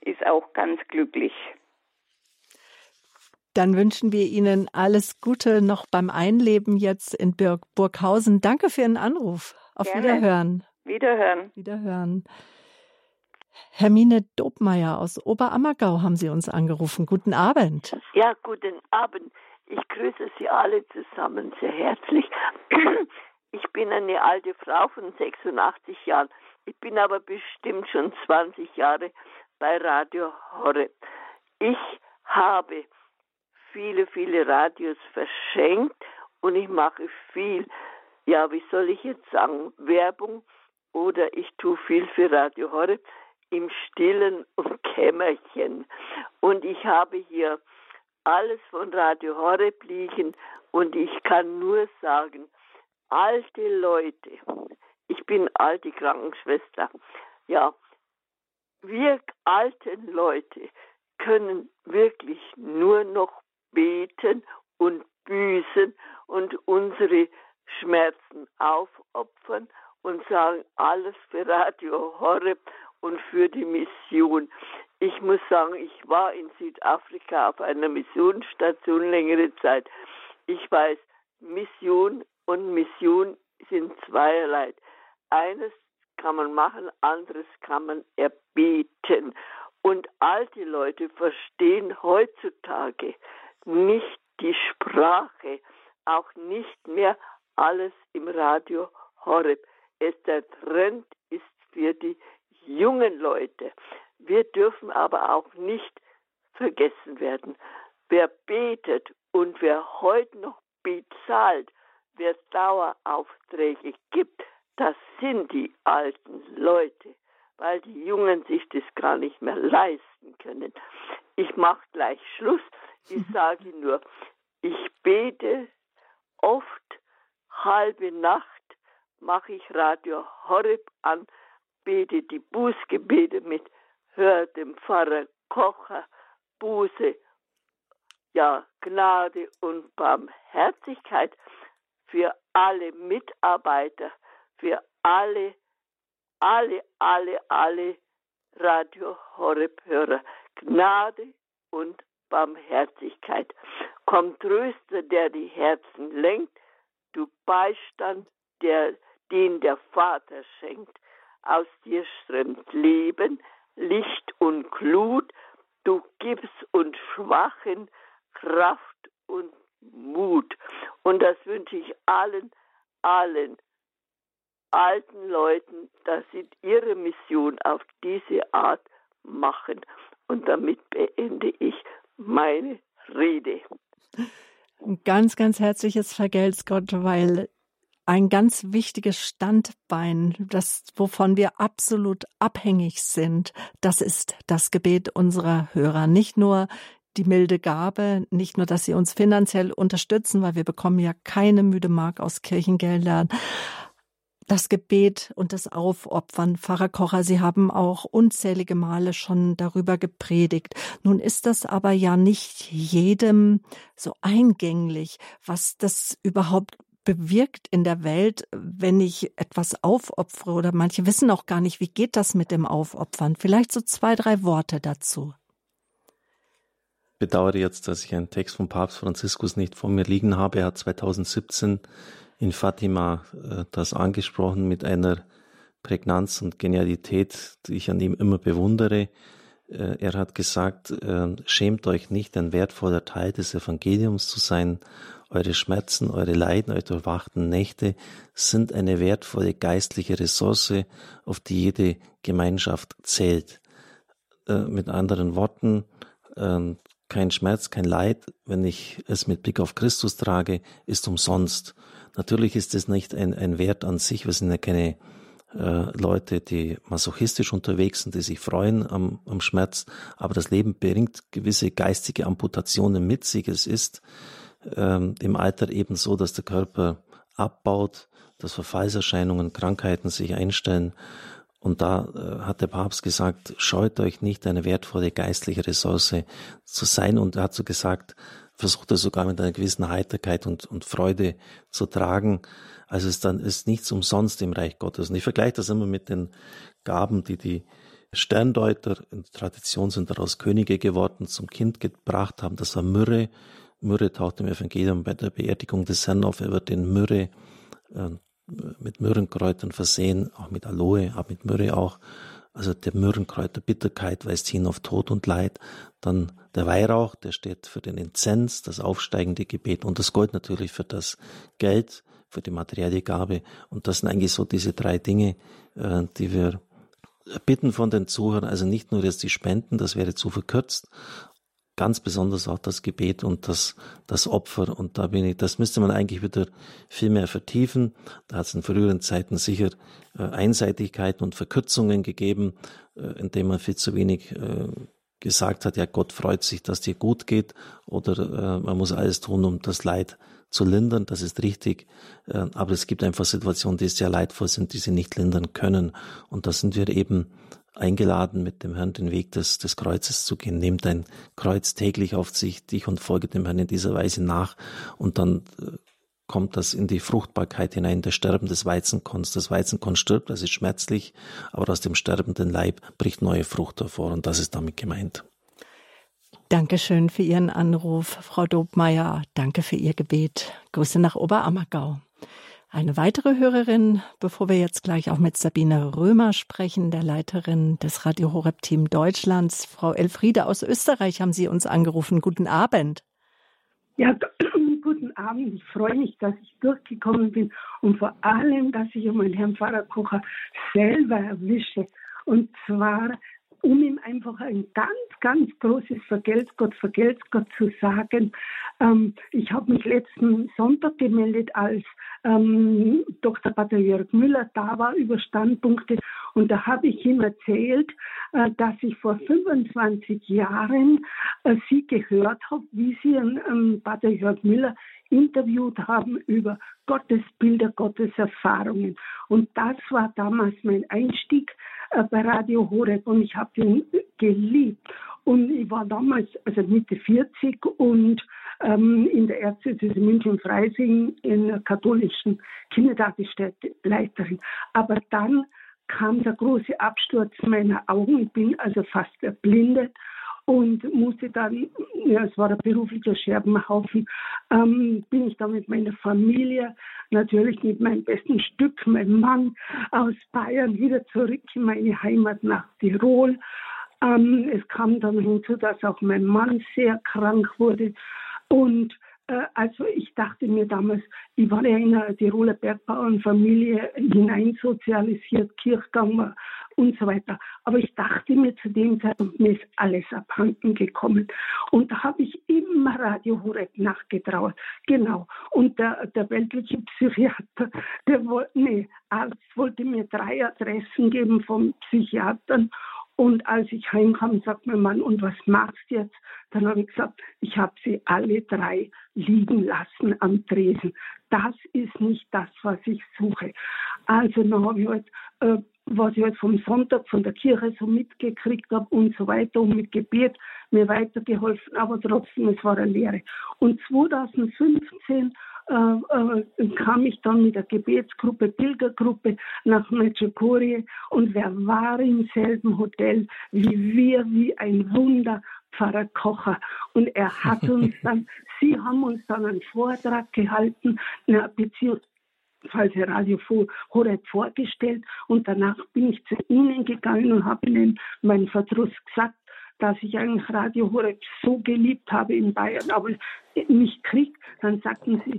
ist auch ganz glücklich. Dann wünschen wir Ihnen alles Gute noch beim Einleben jetzt in Burghausen. Danke für Ihren Anruf. Auf Gerne. Wiederhören. Wiederhören. Wiederhören. Hermine Dobmeier aus Oberammergau haben Sie uns angerufen. Guten Abend. Ja, guten Abend. Ich grüße Sie alle zusammen sehr herzlich. Ich bin eine alte Frau von 86 Jahren. Ich bin aber bestimmt schon 20 Jahre bei Radio Horre. Ich habe viele, viele Radios verschenkt und ich mache viel, ja, wie soll ich jetzt sagen, Werbung oder ich tue viel für Radio Horre im stillen Kämmerchen. Und ich habe hier alles von Radio Horeb liegen und ich kann nur sagen, alte Leute, ich bin alte Krankenschwester, ja, wir alten Leute können wirklich nur noch beten und büßen und unsere Schmerzen aufopfern und sagen alles für Radio Horeb und für die Mission. Ich muss sagen, ich war in Südafrika auf einer Missionsstation längere Zeit. Ich weiß, Mission und Mission sind zweierlei. Eines kann man machen, anderes kann man erbeten. Und alte Leute verstehen heutzutage nicht die Sprache, auch nicht mehr alles im Radio Horeb. Es der Trend ist für die jungen Leute. Wir dürfen aber auch nicht vergessen werden. Wer betet und wer heute noch bezahlt, wer Daueraufträge gibt, das sind die alten Leute, weil die Jungen sich das gar nicht mehr leisten können. Ich mache gleich Schluss. Ich sage nur, ich bete oft halbe Nacht, mache ich Radio Horeb an bete die Bußgebete mit, hör dem Pfarrer Kocher Buße, ja, Gnade und Barmherzigkeit für alle Mitarbeiter, für alle, alle, alle, alle Radio Horeb-Hörer. Gnade und Barmherzigkeit. Komm Tröster, der die Herzen lenkt, du Beistand, der, den der Vater schenkt aus dir strömt Leben, Licht und Glut, du gibst uns Schwachen Kraft und Mut. Und das wünsche ich allen, allen alten Leuten, dass sie ihre Mission auf diese Art machen. Und damit beende ich meine Rede. Ein ganz, ganz herzliches Vergelt's Gott, weil ein ganz wichtiges Standbein, das, wovon wir absolut abhängig sind, das ist das Gebet unserer Hörer. Nicht nur die milde Gabe, nicht nur, dass sie uns finanziell unterstützen, weil wir bekommen ja keine müde Mark aus Kirchengeldern, das Gebet und das Aufopfern. Pfarrer Kocher, Sie haben auch unzählige Male schon darüber gepredigt. Nun ist das aber ja nicht jedem so eingänglich, was das überhaupt bewirkt in der Welt, wenn ich etwas aufopfere oder manche wissen auch gar nicht, wie geht das mit dem Aufopfern. Vielleicht so zwei, drei Worte dazu. Ich bedauere jetzt, dass ich einen Text von Papst Franziskus nicht vor mir liegen habe. Er hat 2017 in Fatima äh, das angesprochen mit einer Prägnanz und Genialität, die ich an ihm immer bewundere. Äh, er hat gesagt, äh, schämt euch nicht, ein wertvoller Teil des Evangeliums zu sein. Eure Schmerzen, eure Leiden, eure durchwachten Nächte sind eine wertvolle geistliche Ressource, auf die jede Gemeinschaft zählt. Mit anderen Worten, ähm, kein Schmerz, kein Leid, wenn ich es mit Blick auf Christus trage, ist umsonst. Natürlich ist es nicht ein, ein Wert an sich. Wir sind ja keine äh, Leute, die masochistisch unterwegs sind, die sich freuen am, am Schmerz. Aber das Leben bringt gewisse geistige Amputationen mit sich. Es ist ähm, im Alter eben so, dass der Körper abbaut, dass Verfallserscheinungen, Krankheiten sich einstellen. Und da äh, hat der Papst gesagt, scheut euch nicht, eine wertvolle geistliche Ressource zu sein. Und er hat so gesagt, versucht er sogar mit einer gewissen Heiterkeit und, und Freude zu tragen. Also es dann ist nichts umsonst im Reich Gottes. Und ich vergleiche das immer mit den Gaben, die die Sterndeuter in der Tradition sind daraus Könige geworden, zum Kind gebracht haben. Das war Myrrhe. Myrrhe taucht im Evangelium bei der Beerdigung des Herrn auf. Er wird in Myrrhe äh, mit Myrrenkräutern versehen, auch mit Aloe, aber mit Myrrhe auch. Also der Myrrenkräuter Bitterkeit weist hin auf Tod und Leid. Dann der Weihrauch, der steht für den Inzens, das aufsteigende Gebet und das Gold natürlich für das Geld, für die materielle Gabe. Und das sind eigentlich so diese drei Dinge, äh, die wir bitten von den Zuhörern. Also nicht nur jetzt die Spenden, das wäre zu verkürzt, ganz besonders auch das Gebet und das, das Opfer. Und da bin ich, das müsste man eigentlich wieder viel mehr vertiefen. Da hat es in früheren Zeiten sicher äh, Einseitigkeiten und Verkürzungen gegeben, äh, indem man viel zu wenig äh, gesagt hat, ja, Gott freut sich, dass dir gut geht, oder äh, man muss alles tun, um das Leid zu lindern, das ist richtig. Äh, aber es gibt einfach Situationen, die sehr leidvoll sind, die sie nicht lindern können. Und da sind wir eben eingeladen, mit dem Herrn den Weg des, des Kreuzes zu gehen. Nehmt dein Kreuz täglich auf sich, dich und folge dem Herrn in dieser Weise nach. Und dann äh, kommt das in die Fruchtbarkeit hinein, das Sterben des Weizenkorns. Das Weizenkorn stirbt, das ist schmerzlich, aber aus dem sterbenden Leib bricht neue Frucht hervor und das ist damit gemeint. Dankeschön für Ihren Anruf, Frau Dobmeier. Danke für Ihr Gebet. Grüße nach Oberammergau. Eine weitere Hörerin, bevor wir jetzt gleich auch mit Sabine Römer sprechen, der Leiterin des Radio Horeb Team Deutschlands, Frau Elfriede aus Österreich, haben Sie uns angerufen. Guten Abend. Ja, guten Abend. Ich freue mich, dass ich durchgekommen bin und vor allem, dass ich meinen Herrn Pfarrer Kocher selber erwische. Und zwar um ihm einfach ein ganz, ganz großes Vergelt's Gott, Vergelt's Gott zu sagen. Ähm, ich habe mich letzten Sonntag gemeldet, als ähm, Dr. Pater Jörg Müller da war über Standpunkte und da habe ich ihm erzählt, äh, dass ich vor 25 Jahren äh, Sie gehört habe, wie Sie ähm, Pater Jörg Müller interviewt haben über Gottesbilder, Gotteserfahrungen. Und das war damals mein Einstieg bei Radio Horeb und ich habe ihn geliebt. Und ich war damals, also Mitte 40 und ähm, in der Erzdiözese München-Freising in der katholischen Kindertagesstätte Leiterin. Aber dann kam der große Absturz meiner Augen. Ich bin also fast erblindet und musste dann, ja, es war ein beruflicher Scherbenhaufen, ähm, bin ich dann mit meiner Familie, natürlich mit meinem besten Stück, meinem Mann aus Bayern, wieder zurück in meine Heimat nach Tirol. Ähm, es kam dann hinzu, dass auch mein Mann sehr krank wurde. Und also ich dachte mir damals, ich war ja in einer Tiroler Bergbauernfamilie hineinsozialisiert, Kirchgang und so weiter. Aber ich dachte mir zu dem Zeitpunkt, mir ist alles abhanden gekommen. Und da habe ich immer Radio Horeb nachgetraut. Genau. Und der, der weltliche Psychiater, der wollte, nee, Arzt wollte mir drei Adressen geben von Psychiatern. Und als ich heimkam, sagt mein Mann, und was machst du jetzt? Dann habe ich gesagt, ich habe sie alle drei liegen lassen am Tresen. Das ist nicht das, was ich suche. Also dann habe ich halt, äh, was ich halt vom Sonntag von der Kirche so mitgekriegt habe und so weiter und mit Gebet mir weitergeholfen, aber trotzdem, es war eine Lehre. Und 2015 äh, äh, kam ich dann mit der Gebetsgruppe, Pilgergruppe nach Medjugorje und wer war im selben Hotel wie wir, wie ein Wunder, Pfarrer Kocher. Und er hat uns dann, Sie haben uns dann einen Vortrag gehalten, beziehungsweise Radio Horeb vorgestellt und danach bin ich zu Ihnen gegangen und habe Ihnen meinen Verdruss gesagt dass ich eigentlich Radio Horeb so geliebt habe in Bayern, aber nicht krieg, dann sagten sie,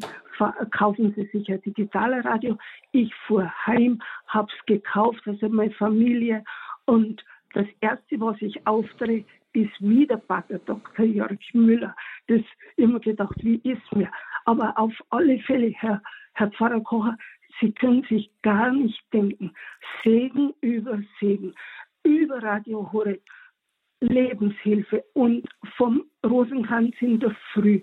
kaufen Sie sich ein digitales Radio. Ich fuhr heim, habe es gekauft, also meine Familie. Und das Erste, was ich aufdrehe, ist wieder Pater Dr. Jörg Müller. Das immer gedacht, wie ist mir? Aber auf alle Fälle, Herr, Herr Pfarrer Kocher, Sie können sich gar nicht denken. Segen über Segen, über Radio Horeb Lebenshilfe und vom Rosenkranz in der Früh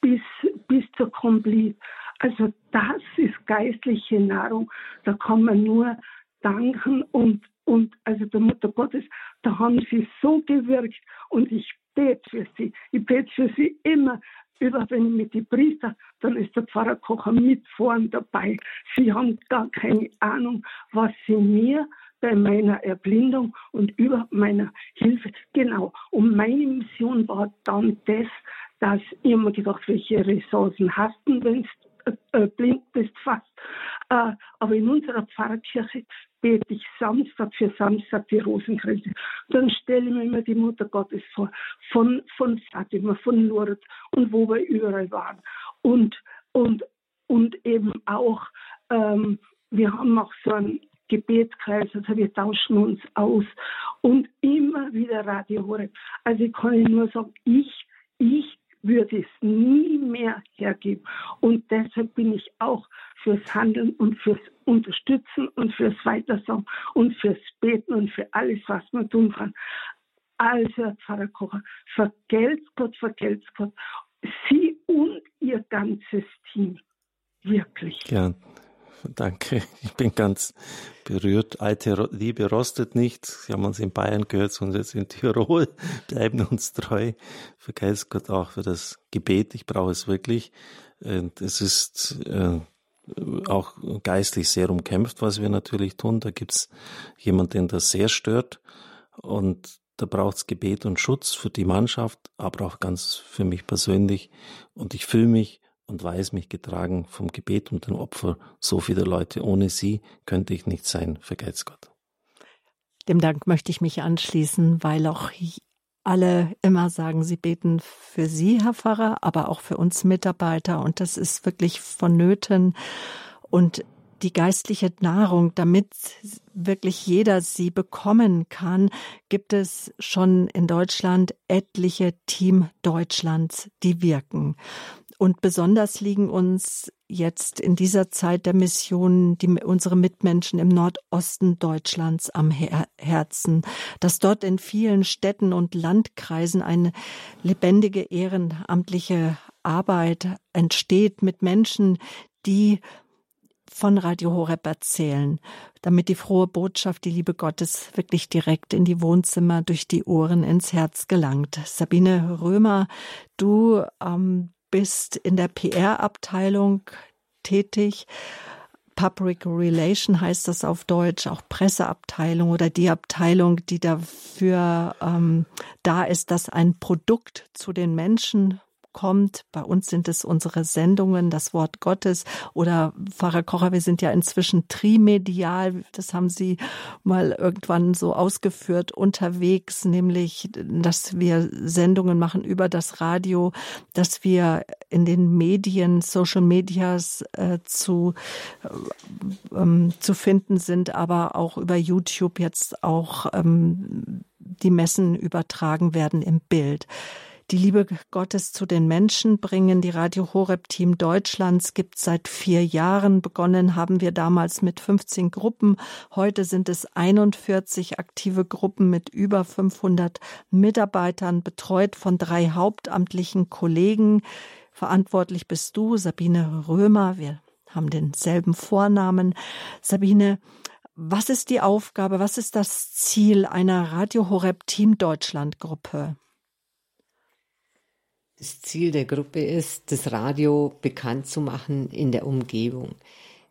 bis, bis zur Complete. Also das ist geistliche Nahrung. Da kann man nur danken und, und also der Mutter Gottes, da haben sie so gewirkt und ich bete für sie. Ich bete für sie immer. Über wenn ich mit den Priester, dann ist der Pfarrer Kocher mit vorn dabei. Sie haben gar keine Ahnung, was sie mir bei meiner Erblindung und über meiner Hilfe. Genau. Und meine Mission war dann das, dass ich immer gedacht, welche Ressourcen hast du, wenn du äh, äh, blind bist fast. Äh, aber in unserer Pfarrkirche bete ich Samstag für Samstag die Rosenkränze. Dann stelle ich mir immer die Mutter Gottes vor, von, von Fatima, von Lourdes und wo wir überall waren. Und, und, und eben auch, ähm, wir haben auch so ein Gebetskreis, also wir tauschen uns aus und immer wieder Radio Horeb. Also ich kann nur sagen, ich, ich würde es nie mehr hergeben. Und deshalb bin ich auch fürs Handeln und fürs Unterstützen und fürs Weitersagen und fürs Beten und für alles, was man tun kann. Also, Pfarrer Kocher, vergelt's Gott, vergelt's Gott. Sie und Ihr ganzes Team. Wirklich. Ja, Danke, ich bin ganz berührt. Alte Liebe rostet nicht. Sie haben uns in Bayern gehört, sondern jetzt in Tirol. Bleiben uns treu. Vergeist Gott auch für das Gebet. Ich brauche es wirklich. Und es ist äh, auch geistlich sehr umkämpft, was wir natürlich tun. Da gibt's jemanden, den das sehr stört. Und da braucht's Gebet und Schutz für die Mannschaft, aber auch ganz für mich persönlich. Und ich fühle mich und weiß mich getragen vom Gebet und dem Opfer so vieler Leute. Ohne sie könnte ich nicht sein, vergelt's Gott. Dem Dank möchte ich mich anschließen, weil auch alle immer sagen, sie beten für Sie, Herr Pfarrer, aber auch für uns Mitarbeiter. Und das ist wirklich vonnöten. Und die geistliche Nahrung, damit wirklich jeder sie bekommen kann, gibt es schon in Deutschland etliche Team Deutschlands, die wirken. Und besonders liegen uns jetzt in dieser Zeit der Mission die, unsere Mitmenschen im Nordosten Deutschlands am Her Herzen, dass dort in vielen Städten und Landkreisen eine lebendige ehrenamtliche Arbeit entsteht mit Menschen, die von Radio Horeb erzählen, damit die frohe Botschaft, die Liebe Gottes wirklich direkt in die Wohnzimmer, durch die Ohren ins Herz gelangt. Sabine Römer, du ähm, bist in der PR-Abteilung tätig. Public Relation heißt das auf Deutsch, auch Presseabteilung oder die Abteilung, die dafür ähm, da ist, dass ein Produkt zu den Menschen kommt. Bei uns sind es unsere Sendungen, das Wort Gottes oder Pfarrer Kocher, wir sind ja inzwischen trimedial. Das haben Sie mal irgendwann so ausgeführt unterwegs, nämlich, dass wir Sendungen machen über das Radio, dass wir in den Medien, Social Medias äh, zu, äh, ähm, zu finden sind, aber auch über YouTube jetzt auch ähm, die Messen übertragen werden im Bild. Die Liebe Gottes zu den Menschen bringen. Die Radio Horeb Team Deutschlands gibt seit vier Jahren. Begonnen haben wir damals mit 15 Gruppen. Heute sind es 41 aktive Gruppen mit über 500 Mitarbeitern, betreut von drei hauptamtlichen Kollegen. Verantwortlich bist du, Sabine Römer. Wir haben denselben Vornamen. Sabine, was ist die Aufgabe, was ist das Ziel einer Radio Horeb Team Deutschland Gruppe? Das Ziel der Gruppe ist, das Radio bekannt zu machen in der Umgebung.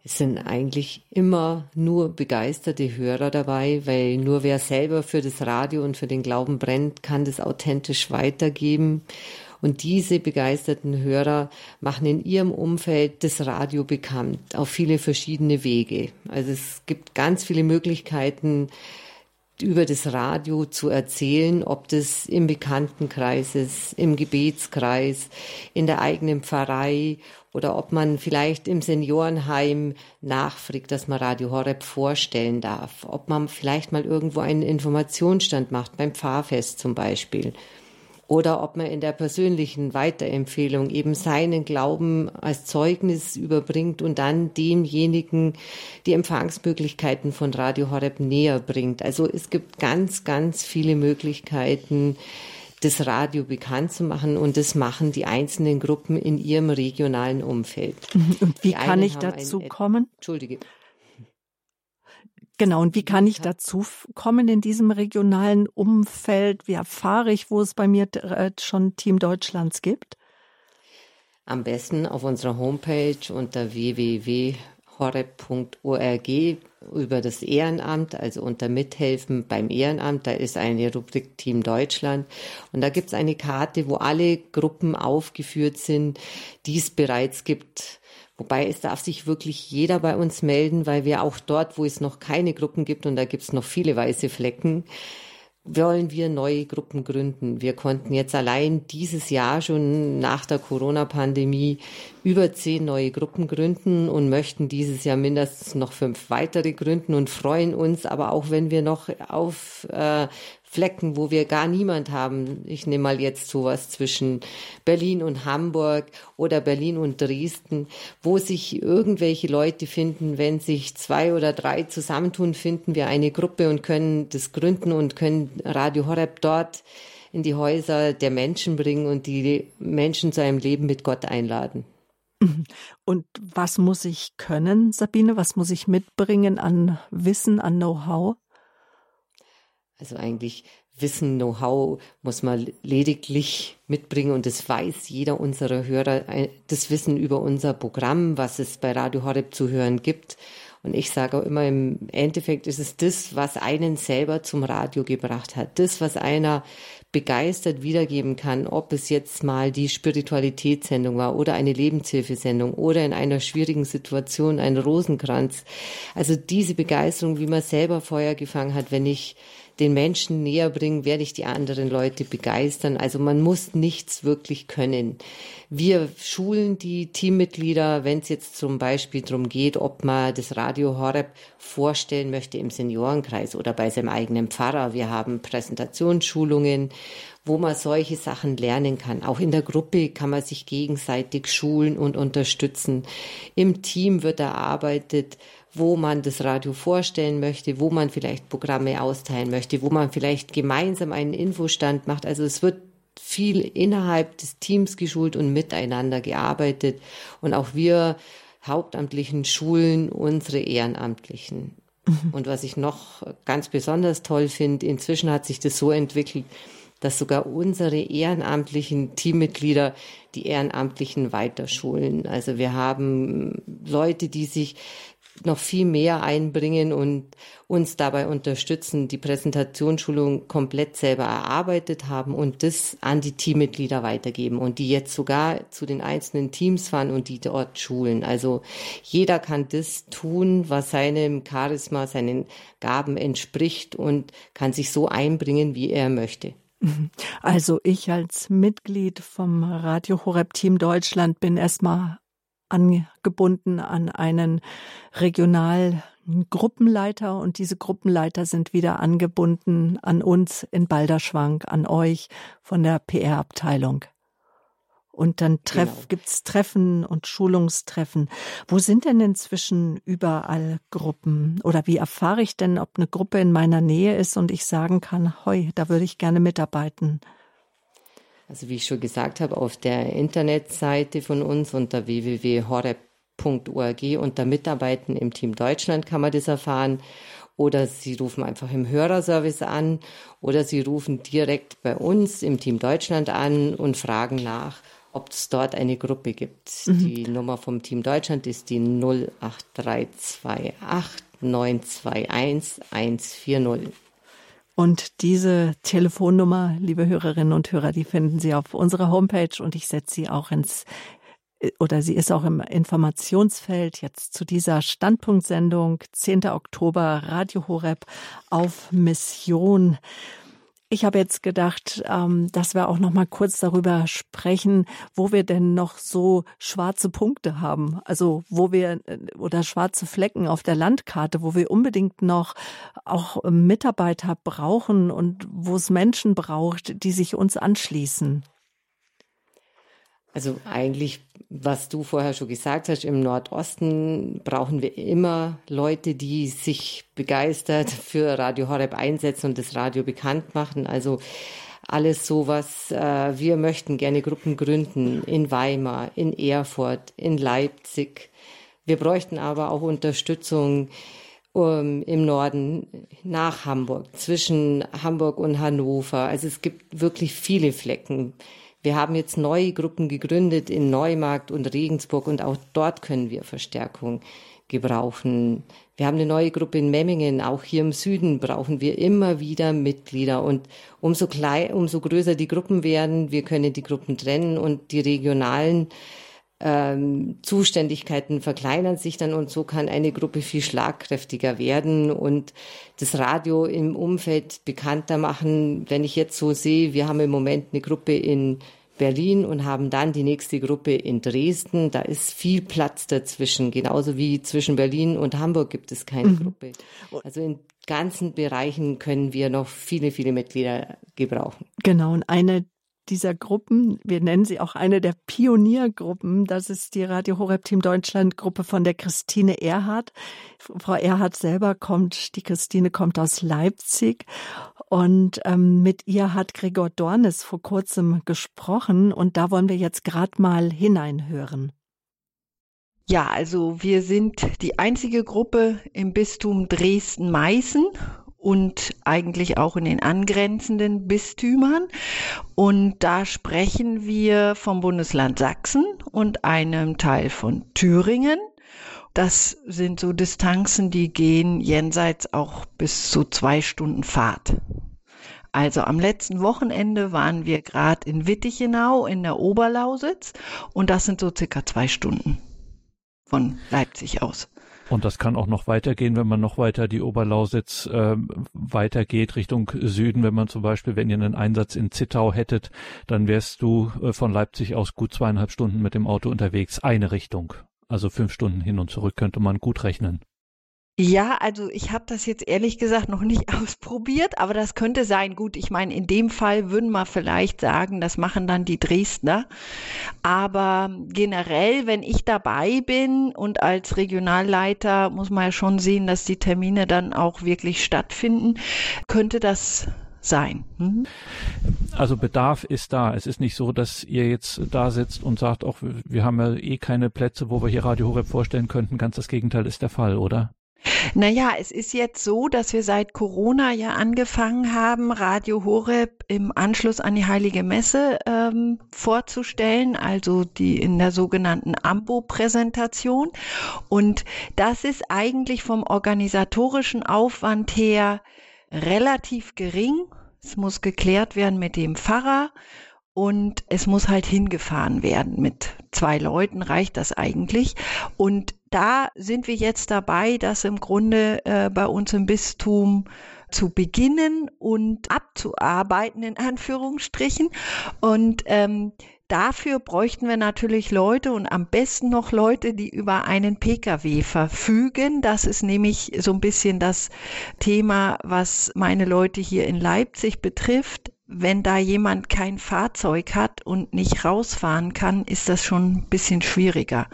Es sind eigentlich immer nur begeisterte Hörer dabei, weil nur wer selber für das Radio und für den Glauben brennt, kann das authentisch weitergeben. Und diese begeisterten Hörer machen in ihrem Umfeld das Radio bekannt auf viele verschiedene Wege. Also es gibt ganz viele Möglichkeiten, über das Radio zu erzählen, ob das im Bekanntenkreis ist, im Gebetskreis, in der eigenen Pfarrei oder ob man vielleicht im Seniorenheim nachfragt, dass man Radio Horeb vorstellen darf, ob man vielleicht mal irgendwo einen Informationsstand macht, beim Pfarrfest zum Beispiel oder ob man in der persönlichen Weiterempfehlung eben seinen Glauben als Zeugnis überbringt und dann demjenigen die Empfangsmöglichkeiten von Radio Horeb näher bringt. Also es gibt ganz, ganz viele Möglichkeiten, das Radio bekannt zu machen und das machen die einzelnen Gruppen in ihrem regionalen Umfeld. Mhm. Und wie kann ich dazu kommen? Entschuldige. Genau, und wie kann ich dazu kommen in diesem regionalen Umfeld? Wie erfahre ich, wo es bei mir äh, schon Team Deutschlands gibt? Am besten auf unserer Homepage unter www.horeb.org über das Ehrenamt, also unter Mithelfen beim Ehrenamt, da ist eine Rubrik Team Deutschland und da gibt es eine Karte, wo alle Gruppen aufgeführt sind, die es bereits gibt. Wobei es darf sich wirklich jeder bei uns melden, weil wir auch dort, wo es noch keine Gruppen gibt, und da gibt es noch viele weiße Flecken, wollen wir neue Gruppen gründen. Wir konnten jetzt allein dieses Jahr schon nach der Corona-Pandemie über zehn neue Gruppen gründen und möchten dieses Jahr mindestens noch fünf weitere gründen und freuen uns, aber auch wenn wir noch auf äh, Flecken, wo wir gar niemand haben. Ich nehme mal jetzt sowas zwischen Berlin und Hamburg oder Berlin und Dresden, wo sich irgendwelche Leute finden, wenn sich zwei oder drei zusammentun, finden wir eine Gruppe und können das gründen und können Radio Horeb dort in die Häuser der Menschen bringen und die Menschen zu einem Leben mit Gott einladen. Und was muss ich können, Sabine? Was muss ich mitbringen an Wissen, an Know-how? Also eigentlich Wissen, Know-how muss man lediglich mitbringen und das weiß jeder unserer Hörer, das Wissen über unser Programm, was es bei Radio Horeb zu hören gibt. Und ich sage auch immer, im Endeffekt ist es das, was einen selber zum Radio gebracht hat. Das, was einer begeistert wiedergeben kann, ob es jetzt mal die Spiritualitätssendung war oder eine Lebenshilfesendung oder in einer schwierigen Situation ein Rosenkranz. Also diese Begeisterung, wie man selber Feuer gefangen hat, wenn ich den Menschen näher bringen, werde ich die anderen Leute begeistern. Also man muss nichts wirklich können. Wir schulen die Teammitglieder, wenn es jetzt zum Beispiel darum geht, ob man das Radio Horeb vorstellen möchte im Seniorenkreis oder bei seinem eigenen Pfarrer. Wir haben Präsentationsschulungen, wo man solche Sachen lernen kann. Auch in der Gruppe kann man sich gegenseitig schulen und unterstützen. Im Team wird erarbeitet, wo man das Radio vorstellen möchte, wo man vielleicht Programme austeilen möchte, wo man vielleicht gemeinsam einen Infostand macht. Also es wird viel innerhalb des Teams geschult und miteinander gearbeitet. Und auch wir Hauptamtlichen schulen unsere Ehrenamtlichen. Mhm. Und was ich noch ganz besonders toll finde, inzwischen hat sich das so entwickelt, dass sogar unsere ehrenamtlichen Teammitglieder die Ehrenamtlichen weiterschulen. Also wir haben Leute, die sich noch viel mehr einbringen und uns dabei unterstützen, die Präsentationsschulung komplett selber erarbeitet haben und das an die Teammitglieder weitergeben und die jetzt sogar zu den einzelnen Teams fahren und die dort schulen. Also jeder kann das tun, was seinem Charisma, seinen Gaben entspricht und kann sich so einbringen, wie er möchte. Also ich als Mitglied vom Radio Horeb Team Deutschland bin erstmal angebunden an einen Regionalgruppenleiter und diese Gruppenleiter sind wieder angebunden an uns in Balderschwank, an euch von der PR-Abteilung. Und dann treff, genau. gibt's Treffen und Schulungstreffen. Wo sind denn inzwischen überall Gruppen? Oder wie erfahre ich denn, ob eine Gruppe in meiner Nähe ist und ich sagen kann, hoi, da würde ich gerne mitarbeiten? Also wie ich schon gesagt habe, auf der Internetseite von uns unter www.horeb.org unter Mitarbeiten im Team Deutschland kann man das erfahren. Oder Sie rufen einfach im Hörerservice an oder Sie rufen direkt bei uns im Team Deutschland an und fragen nach, ob es dort eine Gruppe gibt. Mhm. Die Nummer vom Team Deutschland ist die 08328 921 140. Und diese Telefonnummer, liebe Hörerinnen und Hörer, die finden Sie auf unserer Homepage und ich setze sie auch ins oder sie ist auch im Informationsfeld jetzt zu dieser Standpunktsendung 10. Oktober Radio Horeb auf Mission. Ich habe jetzt gedacht, ähm, dass wir auch noch mal kurz darüber sprechen, wo wir denn noch so schwarze Punkte haben, also wo wir äh, oder schwarze Flecken auf der Landkarte, wo wir unbedingt noch auch Mitarbeiter brauchen und wo es Menschen braucht, die sich uns anschließen. Also eigentlich, was du vorher schon gesagt hast, im Nordosten brauchen wir immer Leute, die sich begeistert für Radio Horeb einsetzen und das Radio bekannt machen. Also alles sowas. Äh, wir möchten gerne Gruppen gründen in Weimar, in Erfurt, in Leipzig. Wir bräuchten aber auch Unterstützung um, ähm, im Norden nach Hamburg, zwischen Hamburg und Hannover. Also es gibt wirklich viele Flecken. Wir haben jetzt neue Gruppen gegründet in Neumarkt und Regensburg und auch dort können wir Verstärkung gebrauchen. Wir haben eine neue Gruppe in Memmingen. Auch hier im Süden brauchen wir immer wieder Mitglieder. Und umso klein, umso größer die Gruppen werden, wir können die Gruppen trennen und die regionalen ähm, Zuständigkeiten verkleinern sich dann und so kann eine Gruppe viel schlagkräftiger werden und das Radio im Umfeld bekannter machen. Wenn ich jetzt so sehe, wir haben im Moment eine Gruppe in Berlin und haben dann die nächste Gruppe in Dresden. Da ist viel Platz dazwischen. Genauso wie zwischen Berlin und Hamburg gibt es keine mhm. Gruppe. Also in ganzen Bereichen können wir noch viele, viele Mitglieder gebrauchen. Genau. Und eine dieser Gruppen, wir nennen sie auch eine der Pioniergruppen, das ist die Radio Horeb Team Deutschland Gruppe von der Christine Erhardt. Frau Erhardt selber kommt, die Christine kommt aus Leipzig und ähm, mit ihr hat Gregor Dornes vor kurzem gesprochen und da wollen wir jetzt gerade mal hineinhören. Ja, also wir sind die einzige Gruppe im Bistum Dresden-Meißen und eigentlich auch in den angrenzenden Bistümern. Und da sprechen wir vom Bundesland Sachsen und einem Teil von Thüringen. Das sind so Distanzen, die gehen jenseits auch bis zu zwei Stunden Fahrt. Also am letzten Wochenende waren wir gerade in Wittichenau in der Oberlausitz und das sind so circa zwei Stunden von Leipzig aus. Und das kann auch noch weitergehen, wenn man noch weiter die Oberlausitz äh, weitergeht Richtung Süden. Wenn man zum Beispiel, wenn ihr einen Einsatz in Zittau hättet, dann wärst du äh, von Leipzig aus gut zweieinhalb Stunden mit dem Auto unterwegs, eine Richtung. Also fünf Stunden hin und zurück könnte man gut rechnen. Ja, also ich habe das jetzt ehrlich gesagt noch nicht ausprobiert, aber das könnte sein. Gut, ich meine, in dem Fall würden wir vielleicht sagen, das machen dann die Dresdner. Aber generell, wenn ich dabei bin und als Regionalleiter muss man ja schon sehen, dass die Termine dann auch wirklich stattfinden, könnte das sein. Mhm. Also Bedarf ist da. Es ist nicht so, dass ihr jetzt da sitzt und sagt, auch wir haben ja eh keine Plätze, wo wir hier Radio Horeb vorstellen könnten. Ganz das Gegenteil ist der Fall, oder? Naja, es ist jetzt so, dass wir seit Corona ja angefangen haben, Radio Horeb im Anschluss an die Heilige Messe ähm, vorzustellen, also die in der sogenannten AMBO-Präsentation. Und das ist eigentlich vom organisatorischen Aufwand her relativ gering. Es muss geklärt werden mit dem Pfarrer und es muss halt hingefahren werden. Mit zwei Leuten reicht das eigentlich. Und da sind wir jetzt dabei, das im Grunde äh, bei uns im Bistum zu beginnen und abzuarbeiten, in Anführungsstrichen. Und ähm, dafür bräuchten wir natürlich Leute und am besten noch Leute, die über einen Pkw verfügen. Das ist nämlich so ein bisschen das Thema, was meine Leute hier in Leipzig betrifft wenn da jemand kein Fahrzeug hat und nicht rausfahren kann, ist das schon ein bisschen schwieriger.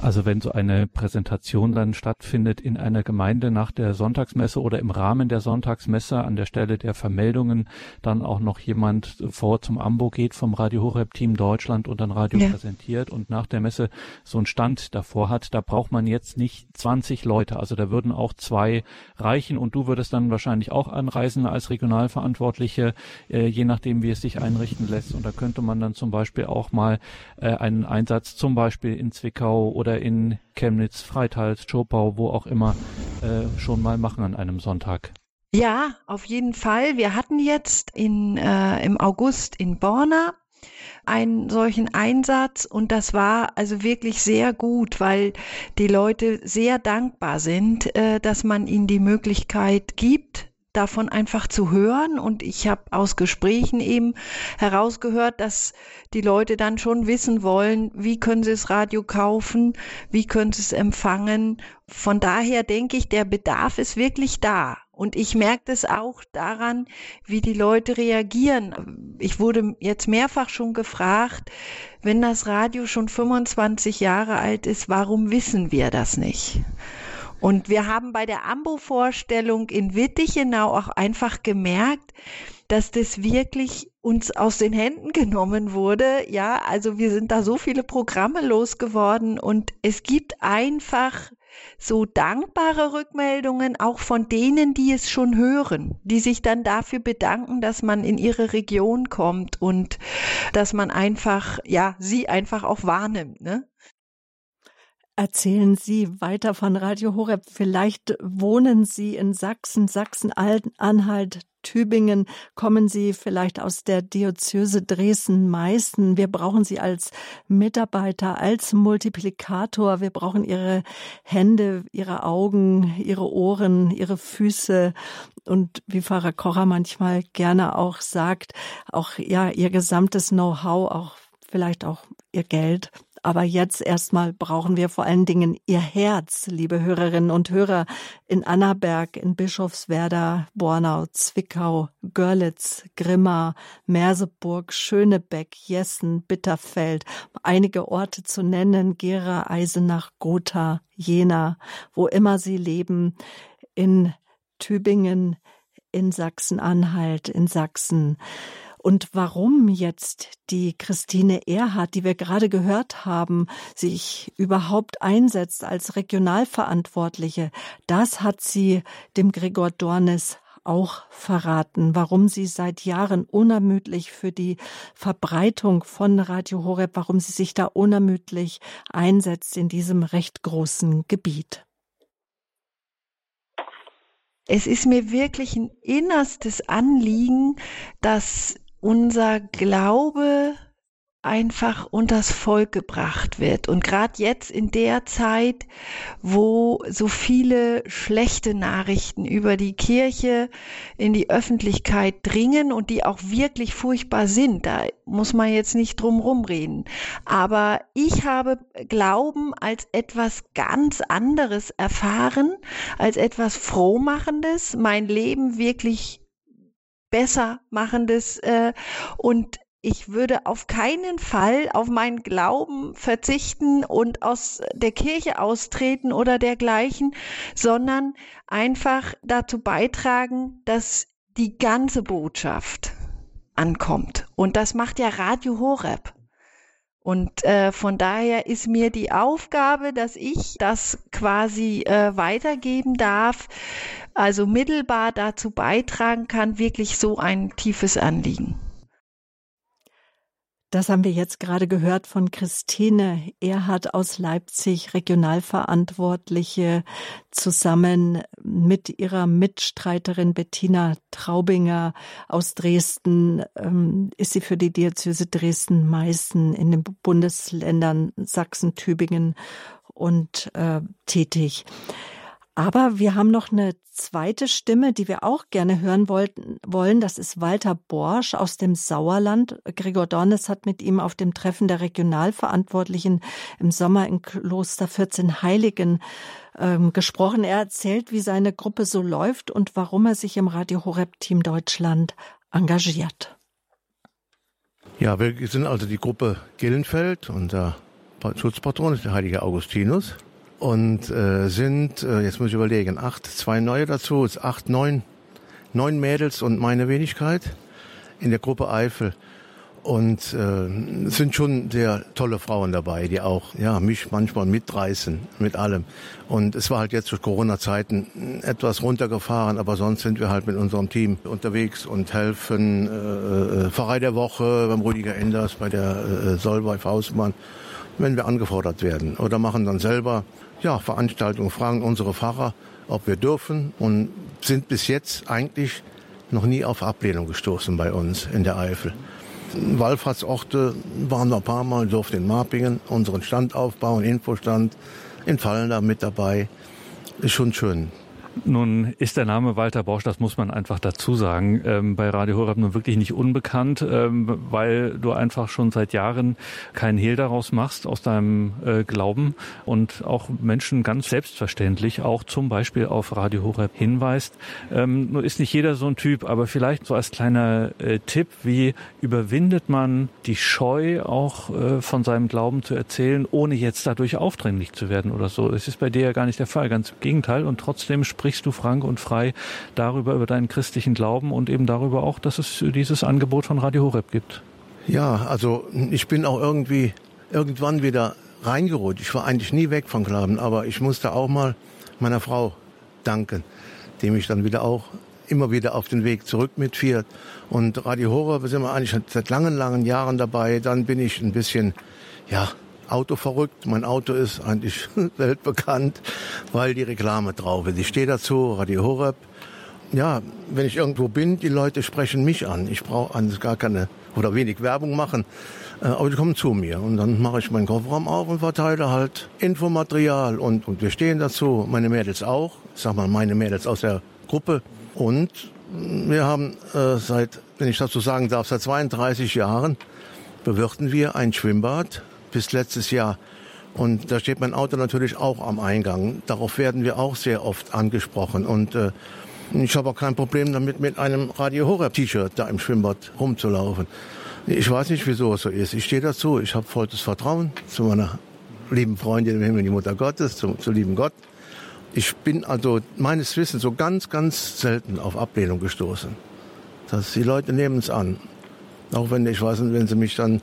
Also wenn so eine Präsentation dann stattfindet in einer Gemeinde nach der Sonntagsmesse oder im Rahmen der Sonntagsmesse an der Stelle der Vermeldungen dann auch noch jemand vor zum Ambo geht vom Radio Horeb Team Deutschland und dann Radio ja. präsentiert und nach der Messe so einen Stand davor hat, da braucht man jetzt nicht 20 Leute. Also da würden auch zwei reichen und du würdest dann wahrscheinlich auch anreisen als Regionalverantwortliche, äh, je nachdem wie es sich einrichten lässt. Und da könnte man dann zum Beispiel auch mal äh, einen Einsatz zum Beispiel in Zwickau oder oder in Chemnitz, Freitals, Schopau, wo auch immer, äh, schon mal machen an einem Sonntag. Ja, auf jeden Fall. Wir hatten jetzt in, äh, im August in Borna einen solchen Einsatz und das war also wirklich sehr gut, weil die Leute sehr dankbar sind, äh, dass man ihnen die Möglichkeit gibt, davon einfach zu hören. Und ich habe aus Gesprächen eben herausgehört, dass die Leute dann schon wissen wollen, wie können sie das Radio kaufen, wie können sie es empfangen. Von daher denke ich, der Bedarf ist wirklich da. Und ich merke das auch daran, wie die Leute reagieren. Ich wurde jetzt mehrfach schon gefragt, wenn das Radio schon 25 Jahre alt ist, warum wissen wir das nicht? Und wir haben bei der Ambo-Vorstellung in Wittichenau auch einfach gemerkt, dass das wirklich uns aus den Händen genommen wurde. Ja, also wir sind da so viele Programme losgeworden und es gibt einfach so dankbare Rückmeldungen auch von denen, die es schon hören, die sich dann dafür bedanken, dass man in ihre Region kommt und dass man einfach, ja, sie einfach auch wahrnimmt, ne? Erzählen Sie weiter von Radio Horeb. Vielleicht wohnen Sie in Sachsen, Sachsen-Anhalt, Tübingen. Kommen Sie vielleicht aus der Diözese Dresden-Meißen. Wir brauchen Sie als Mitarbeiter, als Multiplikator. Wir brauchen Ihre Hände, Ihre Augen, Ihre Ohren, Ihre Füße und wie Pfarrer Kocher manchmal gerne auch sagt, auch ja Ihr gesamtes Know-how, auch vielleicht auch Ihr Geld. Aber jetzt erstmal brauchen wir vor allen Dingen Ihr Herz, liebe Hörerinnen und Hörer, in Annaberg, in Bischofswerda, Bornau, Zwickau, Görlitz, Grimma, Merseburg, Schönebeck, Jessen, Bitterfeld, einige Orte zu nennen, Gera, Eisenach, Gotha, Jena, wo immer Sie leben, in Tübingen, in Sachsen-Anhalt, in Sachsen und warum jetzt die Christine Erhardt, die wir gerade gehört haben, sich überhaupt einsetzt als Regionalverantwortliche, das hat sie dem Gregor Dornes auch verraten, warum sie seit Jahren unermüdlich für die Verbreitung von Radio Horeb, warum sie sich da unermüdlich einsetzt in diesem recht großen Gebiet. Es ist mir wirklich ein innerstes Anliegen, dass unser Glaube einfach unters Volk gebracht wird. Und gerade jetzt in der Zeit, wo so viele schlechte Nachrichten über die Kirche in die Öffentlichkeit dringen und die auch wirklich furchtbar sind, da muss man jetzt nicht drum rumreden. Aber ich habe Glauben als etwas ganz anderes erfahren, als etwas Frohmachendes, mein Leben wirklich besser machendes äh, und ich würde auf keinen Fall auf meinen Glauben verzichten und aus der Kirche austreten oder dergleichen, sondern einfach dazu beitragen, dass die ganze Botschaft ankommt. Und das macht ja Radio Horeb. Und äh, von daher ist mir die Aufgabe, dass ich das quasi äh, weitergeben darf, also mittelbar dazu beitragen kann, wirklich so ein tiefes Anliegen. Das haben wir jetzt gerade gehört von Christine Erhard aus Leipzig, Regionalverantwortliche, zusammen mit ihrer Mitstreiterin Bettina Traubinger aus Dresden ähm, ist sie für die Diözese Dresden-Meißen in den Bundesländern Sachsen, Tübingen und äh, tätig. Aber wir haben noch eine zweite Stimme, die wir auch gerne hören wollten, wollen. Das ist Walter Borsch aus dem Sauerland. Gregor Dornes hat mit ihm auf dem Treffen der Regionalverantwortlichen im Sommer in Kloster 14 Heiligen ähm, gesprochen. Er erzählt, wie seine Gruppe so läuft und warum er sich im Radio Horeb Team Deutschland engagiert. Ja, wir sind also die Gruppe Gillenfeld. Unser Schutzpatron ist der heilige Augustinus und äh, sind, äh, jetzt muss ich überlegen, acht, zwei neue dazu, ist acht, neun, neun Mädels und meine Wenigkeit in der Gruppe Eifel. Und äh, sind schon sehr tolle Frauen dabei, die auch ja mich manchmal mitreißen mit allem. Und es war halt jetzt durch Corona-Zeiten etwas runtergefahren, aber sonst sind wir halt mit unserem Team unterwegs und helfen äh, äh Pfarrei der Woche beim Rüdiger Enders, bei der äh, Solvay Faustmann, wenn wir angefordert werden. Oder machen dann selber ja, Veranstaltungen, fragen unsere Pfarrer, ob wir dürfen und sind bis jetzt eigentlich noch nie auf Ablehnung gestoßen bei uns in der Eifel. Wallfahrtsorte waren wir ein paar Mal, durften in Marpingen unseren Stand aufbauen, Infostand, in Fallen da mit dabei. Ist schon schön. Nun ist der Name Walter Bosch, das muss man einfach dazu sagen, ähm, bei Radio Horeb nun wirklich nicht unbekannt, ähm, weil du einfach schon seit Jahren keinen Hehl daraus machst aus deinem äh, Glauben und auch Menschen ganz selbstverständlich auch zum Beispiel auf Radio Horeb hinweist. Ähm, nur ist nicht jeder so ein Typ, aber vielleicht so als kleiner äh, Tipp, wie überwindet man die Scheu auch äh, von seinem Glauben zu erzählen, ohne jetzt dadurch aufdringlich zu werden oder so. Es ist bei dir ja gar nicht der Fall, ganz im Gegenteil und trotzdem spricht sprichst du frank und frei darüber, über deinen christlichen Glauben und eben darüber auch, dass es dieses Angebot von Radio Horeb gibt. Ja, also ich bin auch irgendwie irgendwann wieder reingerutscht. Ich war eigentlich nie weg vom Glauben, aber ich musste auch mal meiner Frau danken, die mich dann wieder auch immer wieder auf den Weg zurück mitführt. Und Radio Horeb sind wir eigentlich seit langen, langen Jahren dabei. Dann bin ich ein bisschen, ja, Auto verrückt. Mein Auto ist eigentlich weltbekannt, weil die Reklame drauf ist. Ich stehe dazu, Radio Horeb. Ja, wenn ich irgendwo bin, die Leute sprechen mich an. Ich brauche gar keine oder wenig Werbung machen, äh, aber die kommen zu mir und dann mache ich meinen Kofferraum auf und verteile halt Infomaterial und, und wir stehen dazu, meine Mädels auch, ich sag mal meine Mädels aus der Gruppe und wir haben äh, seit, wenn ich dazu sagen darf, seit 32 Jahren bewirten wir ein Schwimmbad bis letztes Jahr. Und da steht mein Auto natürlich auch am Eingang. Darauf werden wir auch sehr oft angesprochen. Und äh, ich habe auch kein Problem damit, mit einem Radio Horeb T-Shirt da im Schwimmbad rumzulaufen. Ich weiß nicht, wieso es so ist. Ich stehe dazu. Ich habe vollstes Vertrauen zu meiner lieben Freundin im Himmel, die Mutter Gottes, zu, zu lieben Gott. Ich bin also meines Wissens so ganz, ganz selten auf Ablehnung gestoßen. Dass die Leute nehmen es an. Auch wenn ich weiß, wenn sie mich dann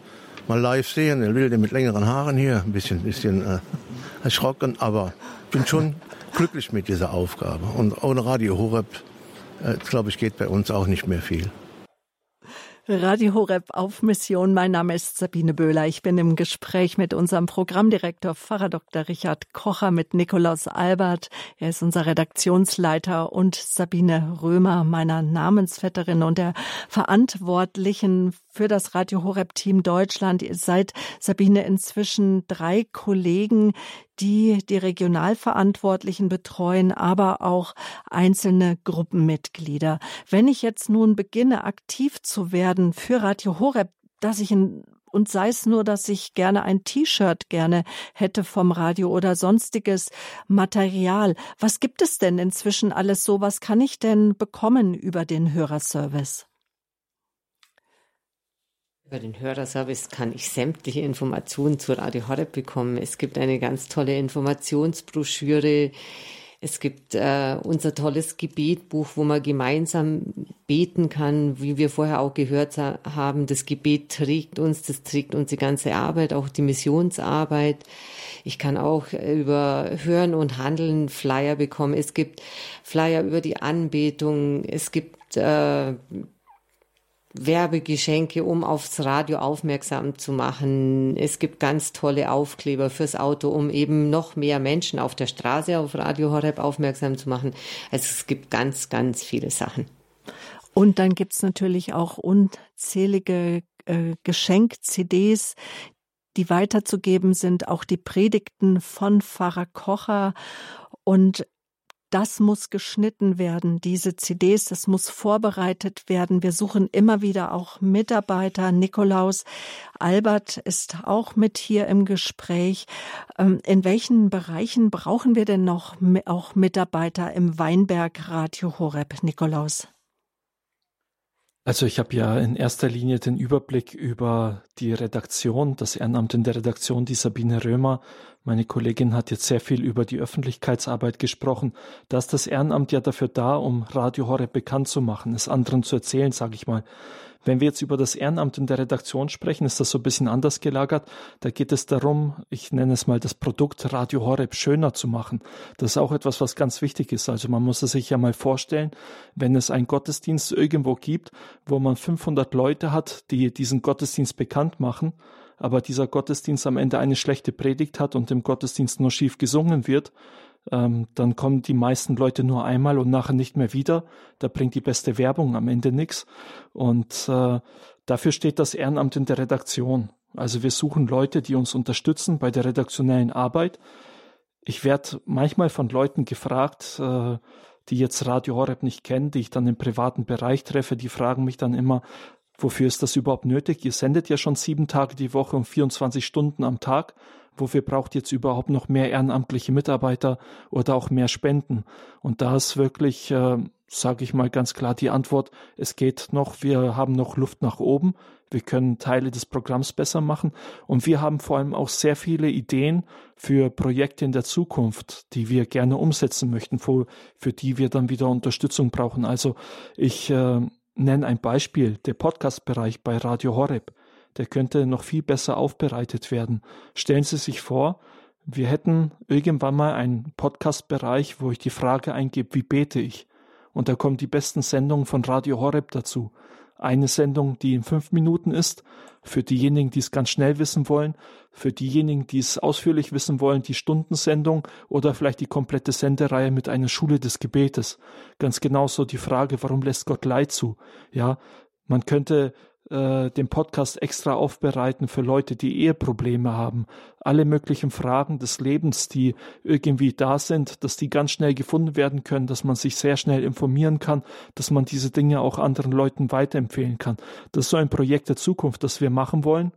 mal live sehen. Der Wilde mit längeren Haaren hier, ein bisschen, bisschen äh, erschrocken, aber ich bin schon glücklich mit dieser Aufgabe. Und ohne Radio Horeb, äh, glaube ich, geht bei uns auch nicht mehr viel. Radio Horeb auf Mission. Mein Name ist Sabine Böhler. Ich bin im Gespräch mit unserem Programmdirektor Pfarrer Dr. Richard Kocher mit Nikolaus Albert. Er ist unser Redaktionsleiter und Sabine Römer, meiner Namensvetterin und der Verantwortlichen für das Radio Horeb Team Deutschland. Ihr seid, Sabine, inzwischen drei Kollegen, die die Regionalverantwortlichen betreuen, aber auch einzelne Gruppenmitglieder. Wenn ich jetzt nun beginne, aktiv zu werden für Radio Horeb, dass ich in und sei es nur, dass ich gerne ein T-Shirt gerne hätte vom Radio oder sonstiges Material. Was gibt es denn inzwischen alles so? Was kann ich denn bekommen über den Hörerservice? Über den Hörerservice kann ich sämtliche Informationen zu Radio Horeb bekommen. Es gibt eine ganz tolle Informationsbroschüre. Es gibt äh, unser tolles Gebetbuch, wo man gemeinsam beten kann, wie wir vorher auch gehört haben. Das Gebet trägt uns, das trägt unsere ganze Arbeit, auch die Missionsarbeit. Ich kann auch über Hören und Handeln Flyer bekommen. Es gibt Flyer über die Anbetung. Es gibt äh, Werbegeschenke, um aufs Radio aufmerksam zu machen. Es gibt ganz tolle Aufkleber fürs Auto, um eben noch mehr Menschen auf der Straße auf Radio Horeb aufmerksam zu machen. Also es gibt ganz, ganz viele Sachen. Und dann gibt's natürlich auch unzählige äh, Geschenk-CDs, die weiterzugeben sind, auch die Predigten von Pfarrer Kocher. Und das muss geschnitten werden, diese CDs, das muss vorbereitet werden. Wir suchen immer wieder auch Mitarbeiter. Nikolaus Albert ist auch mit hier im Gespräch. Ähm, in welchen Bereichen brauchen wir denn noch auch Mitarbeiter im Weinberg Radio Horeb, Nikolaus? Also ich habe ja in erster Linie den Überblick über die Redaktion, das Ehrenamt in der Redaktion, die Sabine Römer. Meine Kollegin hat jetzt sehr viel über die Öffentlichkeitsarbeit gesprochen. Da ist das Ehrenamt ja dafür da, um Radio Horeb bekannt zu machen, es anderen zu erzählen, sage ich mal. Wenn wir jetzt über das Ehrenamt in der Redaktion sprechen, ist das so ein bisschen anders gelagert. Da geht es darum, ich nenne es mal das Produkt Radio Horeb schöner zu machen. Das ist auch etwas, was ganz wichtig ist. Also man muss es sich ja mal vorstellen, wenn es einen Gottesdienst irgendwo gibt, wo man 500 Leute hat, die diesen Gottesdienst bekannt machen, aber dieser Gottesdienst am Ende eine schlechte Predigt hat und im Gottesdienst nur schief gesungen wird, ähm, dann kommen die meisten Leute nur einmal und nachher nicht mehr wieder. Da bringt die beste Werbung am Ende nichts. Und äh, dafür steht das Ehrenamt in der Redaktion. Also wir suchen Leute, die uns unterstützen bei der redaktionellen Arbeit. Ich werde manchmal von Leuten gefragt, äh, die jetzt Radio Horeb nicht kennen, die ich dann im privaten Bereich treffe, die fragen mich dann immer, wofür ist das überhaupt nötig? Ihr sendet ja schon sieben Tage die Woche und 24 Stunden am Tag wofür braucht jetzt überhaupt noch mehr ehrenamtliche Mitarbeiter oder auch mehr Spenden? Und da ist wirklich, äh, sage ich mal ganz klar, die Antwort, es geht noch, wir haben noch Luft nach oben, wir können Teile des Programms besser machen und wir haben vor allem auch sehr viele Ideen für Projekte in der Zukunft, die wir gerne umsetzen möchten, für, für die wir dann wieder Unterstützung brauchen. Also ich äh, nenne ein Beispiel, der Podcast-Bereich bei Radio Horeb der könnte noch viel besser aufbereitet werden. Stellen Sie sich vor, wir hätten irgendwann mal einen Podcast-Bereich, wo ich die Frage eingebe, wie bete ich? Und da kommen die besten Sendungen von Radio Horeb dazu. Eine Sendung, die in fünf Minuten ist, für diejenigen, die es ganz schnell wissen wollen, für diejenigen, die es ausführlich wissen wollen, die Stundensendung oder vielleicht die komplette Sendereihe mit einer Schule des Gebetes. Ganz genauso die Frage, warum lässt Gott Leid zu? Ja, man könnte äh, den Podcast extra aufbereiten für Leute, die Eheprobleme haben. Alle möglichen Fragen des Lebens, die irgendwie da sind, dass die ganz schnell gefunden werden können, dass man sich sehr schnell informieren kann, dass man diese Dinge auch anderen Leuten weiterempfehlen kann. Das ist so ein Projekt der Zukunft, das wir machen wollen.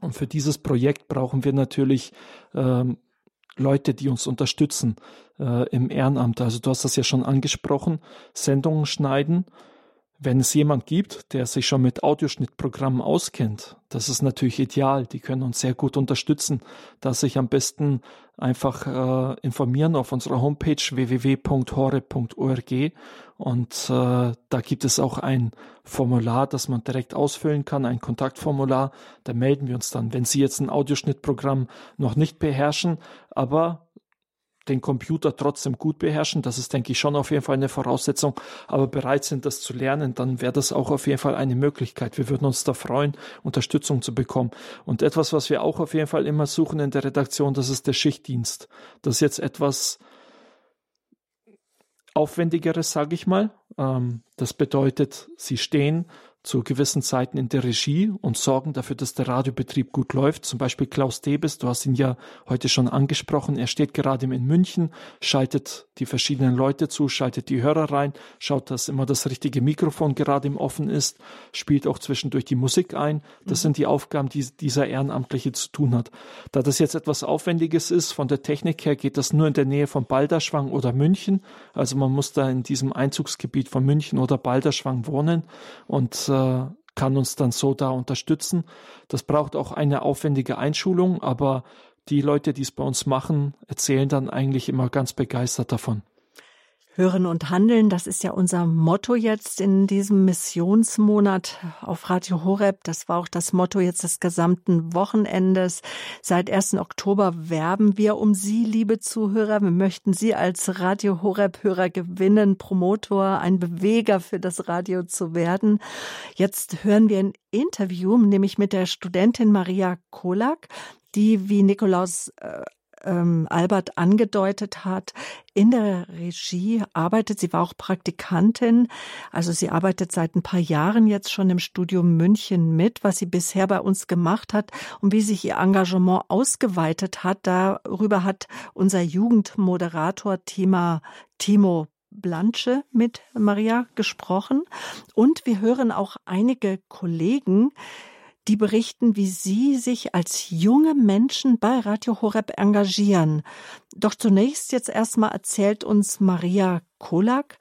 Und für dieses Projekt brauchen wir natürlich ähm, Leute, die uns unterstützen äh, im Ehrenamt. Also du hast das ja schon angesprochen, Sendungen schneiden wenn es jemand gibt, der sich schon mit Audioschnittprogrammen auskennt, das ist natürlich ideal. Die können uns sehr gut unterstützen, da sich am besten einfach äh, informieren auf unserer Homepage www.hore.org und äh, da gibt es auch ein Formular, das man direkt ausfüllen kann, ein Kontaktformular. Da melden wir uns dann, wenn Sie jetzt ein Audioschnittprogramm noch nicht beherrschen, aber den Computer trotzdem gut beherrschen. Das ist, denke ich, schon auf jeden Fall eine Voraussetzung. Aber bereit sind, das zu lernen, dann wäre das auch auf jeden Fall eine Möglichkeit. Wir würden uns da freuen, Unterstützung zu bekommen. Und etwas, was wir auch auf jeden Fall immer suchen in der Redaktion, das ist der Schichtdienst. Das ist jetzt etwas Aufwendigeres, sage ich mal. Ähm, das bedeutet, Sie stehen zu gewissen Zeiten in der Regie und sorgen dafür, dass der Radiobetrieb gut läuft. Zum Beispiel Klaus Debes, du hast ihn ja heute schon angesprochen. Er steht gerade in München, schaltet die verschiedenen Leute zu, schaltet die Hörer rein, schaut, dass immer das richtige Mikrofon gerade im Offen ist, spielt auch zwischendurch die Musik ein. Das mhm. sind die Aufgaben, die dieser Ehrenamtliche zu tun hat. Da das jetzt etwas Aufwendiges ist, von der Technik her geht das nur in der Nähe von Balderschwang oder München. Also man muss da in diesem Einzugsgebiet von München oder Balderschwang wohnen und äh, kann uns dann so da unterstützen. Das braucht auch eine aufwendige Einschulung, aber die Leute, die es bei uns machen, erzählen dann eigentlich immer ganz begeistert davon. Hören und Handeln, das ist ja unser Motto jetzt in diesem Missionsmonat auf Radio Horeb. Das war auch das Motto jetzt des gesamten Wochenendes. Seit 1. Oktober werben wir um Sie, liebe Zuhörer. Wir möchten Sie als Radio Horeb-Hörer gewinnen, Promotor, ein Beweger für das Radio zu werden. Jetzt hören wir ein Interview, nämlich mit der Studentin Maria Kolak die, wie Nikolaus äh, ähm, Albert angedeutet hat, in der Regie arbeitet. Sie war auch Praktikantin. Also sie arbeitet seit ein paar Jahren jetzt schon im Studium München mit, was sie bisher bei uns gemacht hat und wie sich ihr Engagement ausgeweitet hat. Darüber hat unser Jugendmoderator Thema Timo Blanche mit Maria gesprochen. Und wir hören auch einige Kollegen, die berichten, wie sie sich als junge Menschen bei Radio Horeb engagieren. Doch zunächst jetzt erstmal erzählt uns Maria Kolak,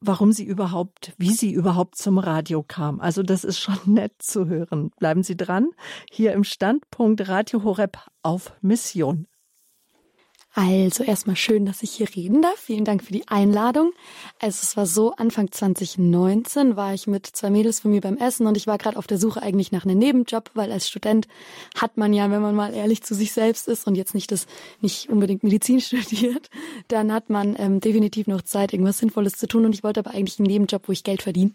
warum sie überhaupt, wie sie überhaupt zum Radio kam. Also das ist schon nett zu hören. Bleiben Sie dran. Hier im Standpunkt Radio Horeb auf Mission. Also erstmal schön, dass ich hier reden darf. Vielen Dank für die Einladung. Also es war so, Anfang 2019 war ich mit zwei Mädels von mir beim Essen und ich war gerade auf der Suche eigentlich nach einem Nebenjob, weil als Student hat man ja, wenn man mal ehrlich zu sich selbst ist und jetzt nicht das, nicht unbedingt Medizin studiert, dann hat man ähm, definitiv noch Zeit, irgendwas Sinnvolles zu tun und ich wollte aber eigentlich einen Nebenjob, wo ich Geld verdiene.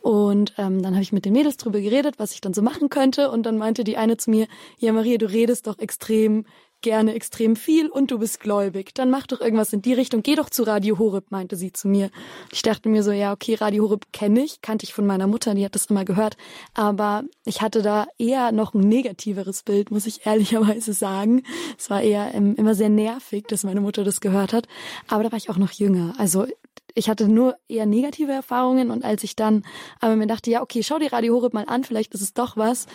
Und ähm, dann habe ich mit den Mädels drüber geredet, was ich dann so machen könnte und dann meinte die eine zu mir, ja Maria, du redest doch extrem gerne extrem viel und du bist gläubig. Dann mach doch irgendwas in die Richtung. Geh doch zu Radio Horeb, meinte sie zu mir. Ich dachte mir so, ja, okay, Radio Horeb kenne ich, kannte ich von meiner Mutter, die hat das immer gehört. Aber ich hatte da eher noch ein negativeres Bild, muss ich ehrlicherweise sagen. Es war eher ähm, immer sehr nervig, dass meine Mutter das gehört hat. Aber da war ich auch noch jünger. Also ich hatte nur eher negative Erfahrungen und als ich dann aber mir dachte, ja, okay, schau dir Radio Horeb mal an, vielleicht ist es doch was,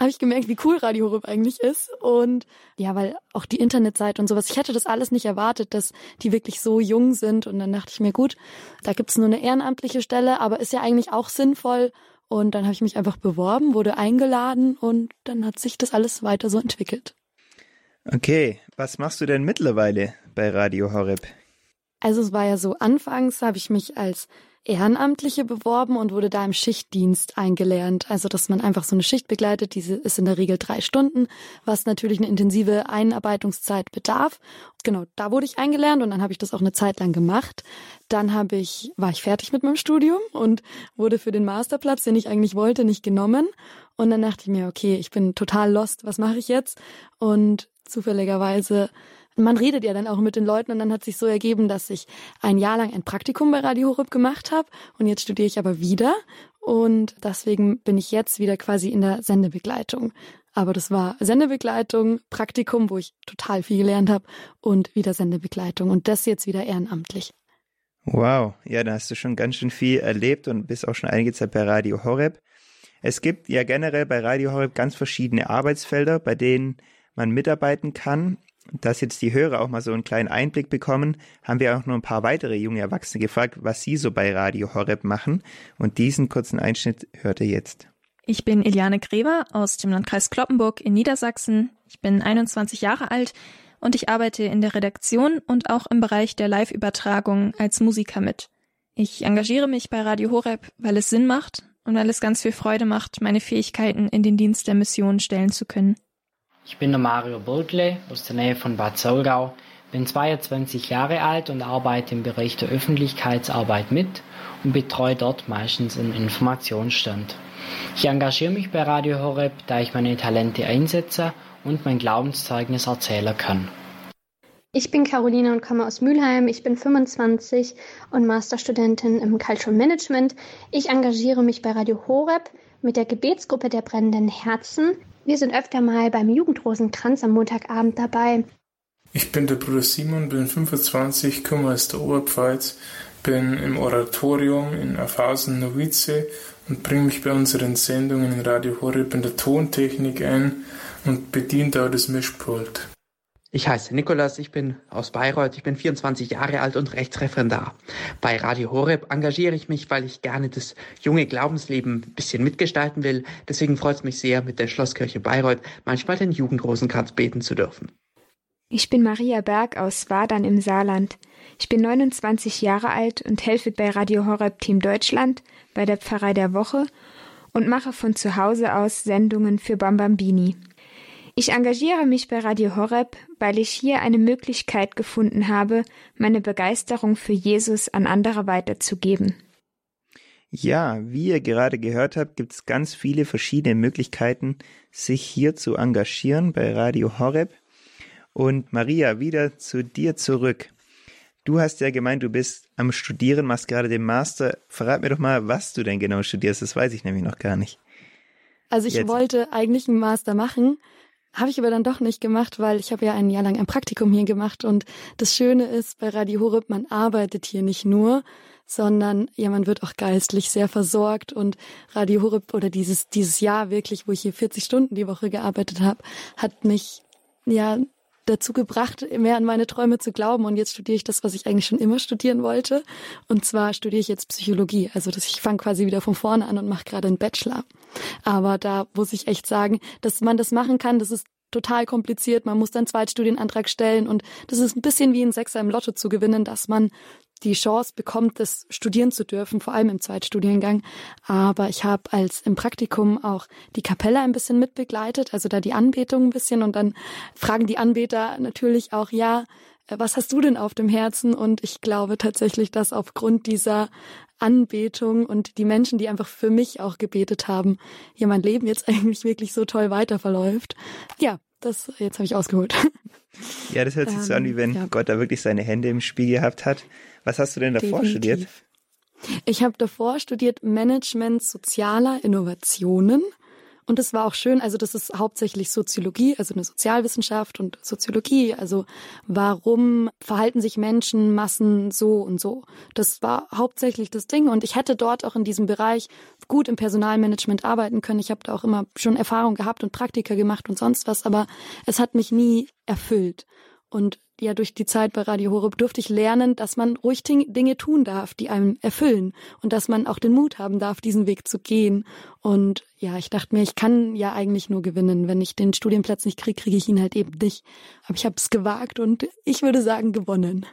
habe ich gemerkt, wie cool Radio Horeb eigentlich ist. Und ja, weil auch die Internetseite und sowas, ich hätte das alles nicht erwartet, dass die wirklich so jung sind. Und dann dachte ich mir, gut, da gibt's nur eine ehrenamtliche Stelle, aber ist ja eigentlich auch sinnvoll. Und dann habe ich mich einfach beworben, wurde eingeladen und dann hat sich das alles weiter so entwickelt. Okay, was machst du denn mittlerweile bei Radio Horeb? Also es war ja so, anfangs habe ich mich als Ehrenamtliche beworben und wurde da im Schichtdienst eingelernt. Also, dass man einfach so eine Schicht begleitet, diese ist in der Regel drei Stunden, was natürlich eine intensive Einarbeitungszeit bedarf. Genau, da wurde ich eingelernt und dann habe ich das auch eine Zeit lang gemacht. Dann habe ich, war ich fertig mit meinem Studium und wurde für den Masterplatz, den ich eigentlich wollte, nicht genommen. Und dann dachte ich mir, okay, ich bin total lost, was mache ich jetzt? Und zufälligerweise man redet ja dann auch mit den Leuten und dann hat sich so ergeben, dass ich ein Jahr lang ein Praktikum bei Radio Horeb gemacht habe und jetzt studiere ich aber wieder und deswegen bin ich jetzt wieder quasi in der Sendebegleitung. Aber das war Sendebegleitung, Praktikum, wo ich total viel gelernt habe und wieder Sendebegleitung und das jetzt wieder ehrenamtlich. Wow, ja, da hast du schon ganz schön viel erlebt und bist auch schon einige Zeit bei Radio Horeb. Es gibt ja generell bei Radio Horeb ganz verschiedene Arbeitsfelder, bei denen man mitarbeiten kann dass jetzt die Hörer auch mal so einen kleinen Einblick bekommen, haben wir auch noch ein paar weitere junge Erwachsene gefragt, was sie so bei Radio Horeb machen. Und diesen kurzen Einschnitt hört ihr jetzt. Ich bin Eliane Grever aus dem Landkreis Kloppenburg in Niedersachsen. Ich bin 21 Jahre alt und ich arbeite in der Redaktion und auch im Bereich der Live-Übertragung als Musiker mit. Ich engagiere mich bei Radio Horeb, weil es Sinn macht und weil es ganz viel Freude macht, meine Fähigkeiten in den Dienst der Mission stellen zu können. Ich bin der Mario Burgle aus der Nähe von Bad Solgau, bin 22 Jahre alt und arbeite im Bereich der Öffentlichkeitsarbeit mit und betreue dort meistens einen Informationsstand. Ich engagiere mich bei Radio Horeb, da ich meine Talente einsetze und mein Glaubenszeugnis erzählen kann. Ich bin Caroline und komme aus Mülheim. Ich bin 25 und Masterstudentin im Cultural Management. Ich engagiere mich bei Radio Horeb mit der Gebetsgruppe der brennenden Herzen. Wir sind öfter mal beim Jugendrosenkranz am Montagabend dabei. Ich bin der Bruder Simon, bin 25, komme aus der Oberpfalz, bin im Oratorium in Afhausen Novize und bringe mich bei unseren Sendungen in Radio Horeb in der Tontechnik ein und bediene da das Mischpult. Ich heiße Nikolas, ich bin aus Bayreuth, ich bin 24 Jahre alt und Rechtsreferendar. Bei Radio Horeb engagiere ich mich, weil ich gerne das junge Glaubensleben ein bisschen mitgestalten will. Deswegen freut es mich sehr, mit der Schlosskirche Bayreuth manchmal den Jugendrosenkranz beten zu dürfen. Ich bin Maria Berg aus Wadern im Saarland. Ich bin 29 Jahre alt und helfe bei Radio Horeb Team Deutschland bei der Pfarrei der Woche und mache von zu Hause aus Sendungen für Bambambini. Ich engagiere mich bei Radio Horeb, weil ich hier eine Möglichkeit gefunden habe, meine Begeisterung für Jesus an andere weiterzugeben. Ja, wie ihr gerade gehört habt, gibt es ganz viele verschiedene Möglichkeiten, sich hier zu engagieren bei Radio Horeb. Und Maria, wieder zu dir zurück. Du hast ja gemeint, du bist am Studieren, machst gerade den Master. Verrat mir doch mal, was du denn genau studierst. Das weiß ich nämlich noch gar nicht. Also ich Jetzt. wollte eigentlich einen Master machen, habe ich aber dann doch nicht gemacht, weil ich habe ja ein Jahr lang ein Praktikum hier gemacht. Und das Schöne ist bei Radio Horeb, man arbeitet hier nicht nur, sondern ja, man wird auch geistlich sehr versorgt. Und Radio Horeb oder dieses dieses Jahr wirklich, wo ich hier 40 Stunden die Woche gearbeitet habe, hat mich ja dazu gebracht, mehr an meine Träume zu glauben. Und jetzt studiere ich das, was ich eigentlich schon immer studieren wollte. Und zwar studiere ich jetzt Psychologie. Also dass ich fange quasi wieder von vorne an und mache gerade einen Bachelor. Aber da muss ich echt sagen, dass man das machen kann, das ist total kompliziert. Man muss dann Zweitstudienantrag stellen und das ist ein bisschen wie ein Sechser im Lotto zu gewinnen, dass man die Chance bekommt, das studieren zu dürfen, vor allem im Zweitstudiengang. Aber ich habe als im Praktikum auch die Kapelle ein bisschen mitbegleitet, also da die Anbetung ein bisschen und dann fragen die Anbeter natürlich auch, ja, äh, was hast du denn auf dem Herzen? Und ich glaube tatsächlich, dass aufgrund dieser Anbetung und die Menschen, die einfach für mich auch gebetet haben, ja, mein Leben jetzt eigentlich wirklich so toll weiter verläuft. Ja, das, jetzt habe ich ausgeholt. Ja, das hört sich ähm, so an, wie wenn ja. Gott da wirklich seine Hände im Spiel gehabt hat. Was hast du denn davor Definitiv. studiert? Ich habe davor studiert Management sozialer Innovationen. Und das war auch schön, also das ist hauptsächlich Soziologie, also eine Sozialwissenschaft und Soziologie, also warum verhalten sich Menschen, Massen so und so. Das war hauptsächlich das Ding und ich hätte dort auch in diesem Bereich gut im Personalmanagement arbeiten können. Ich habe da auch immer schon Erfahrung gehabt und Praktika gemacht und sonst was, aber es hat mich nie erfüllt. Und ja, durch die Zeit bei Radio Horeb durfte ich lernen, dass man ruhig Dinge tun darf, die einem erfüllen und dass man auch den Mut haben darf, diesen Weg zu gehen. Und ja, ich dachte mir, ich kann ja eigentlich nur gewinnen. Wenn ich den Studienplatz nicht kriege, kriege ich ihn halt eben nicht. Aber ich habe es gewagt und ich würde sagen, gewonnen.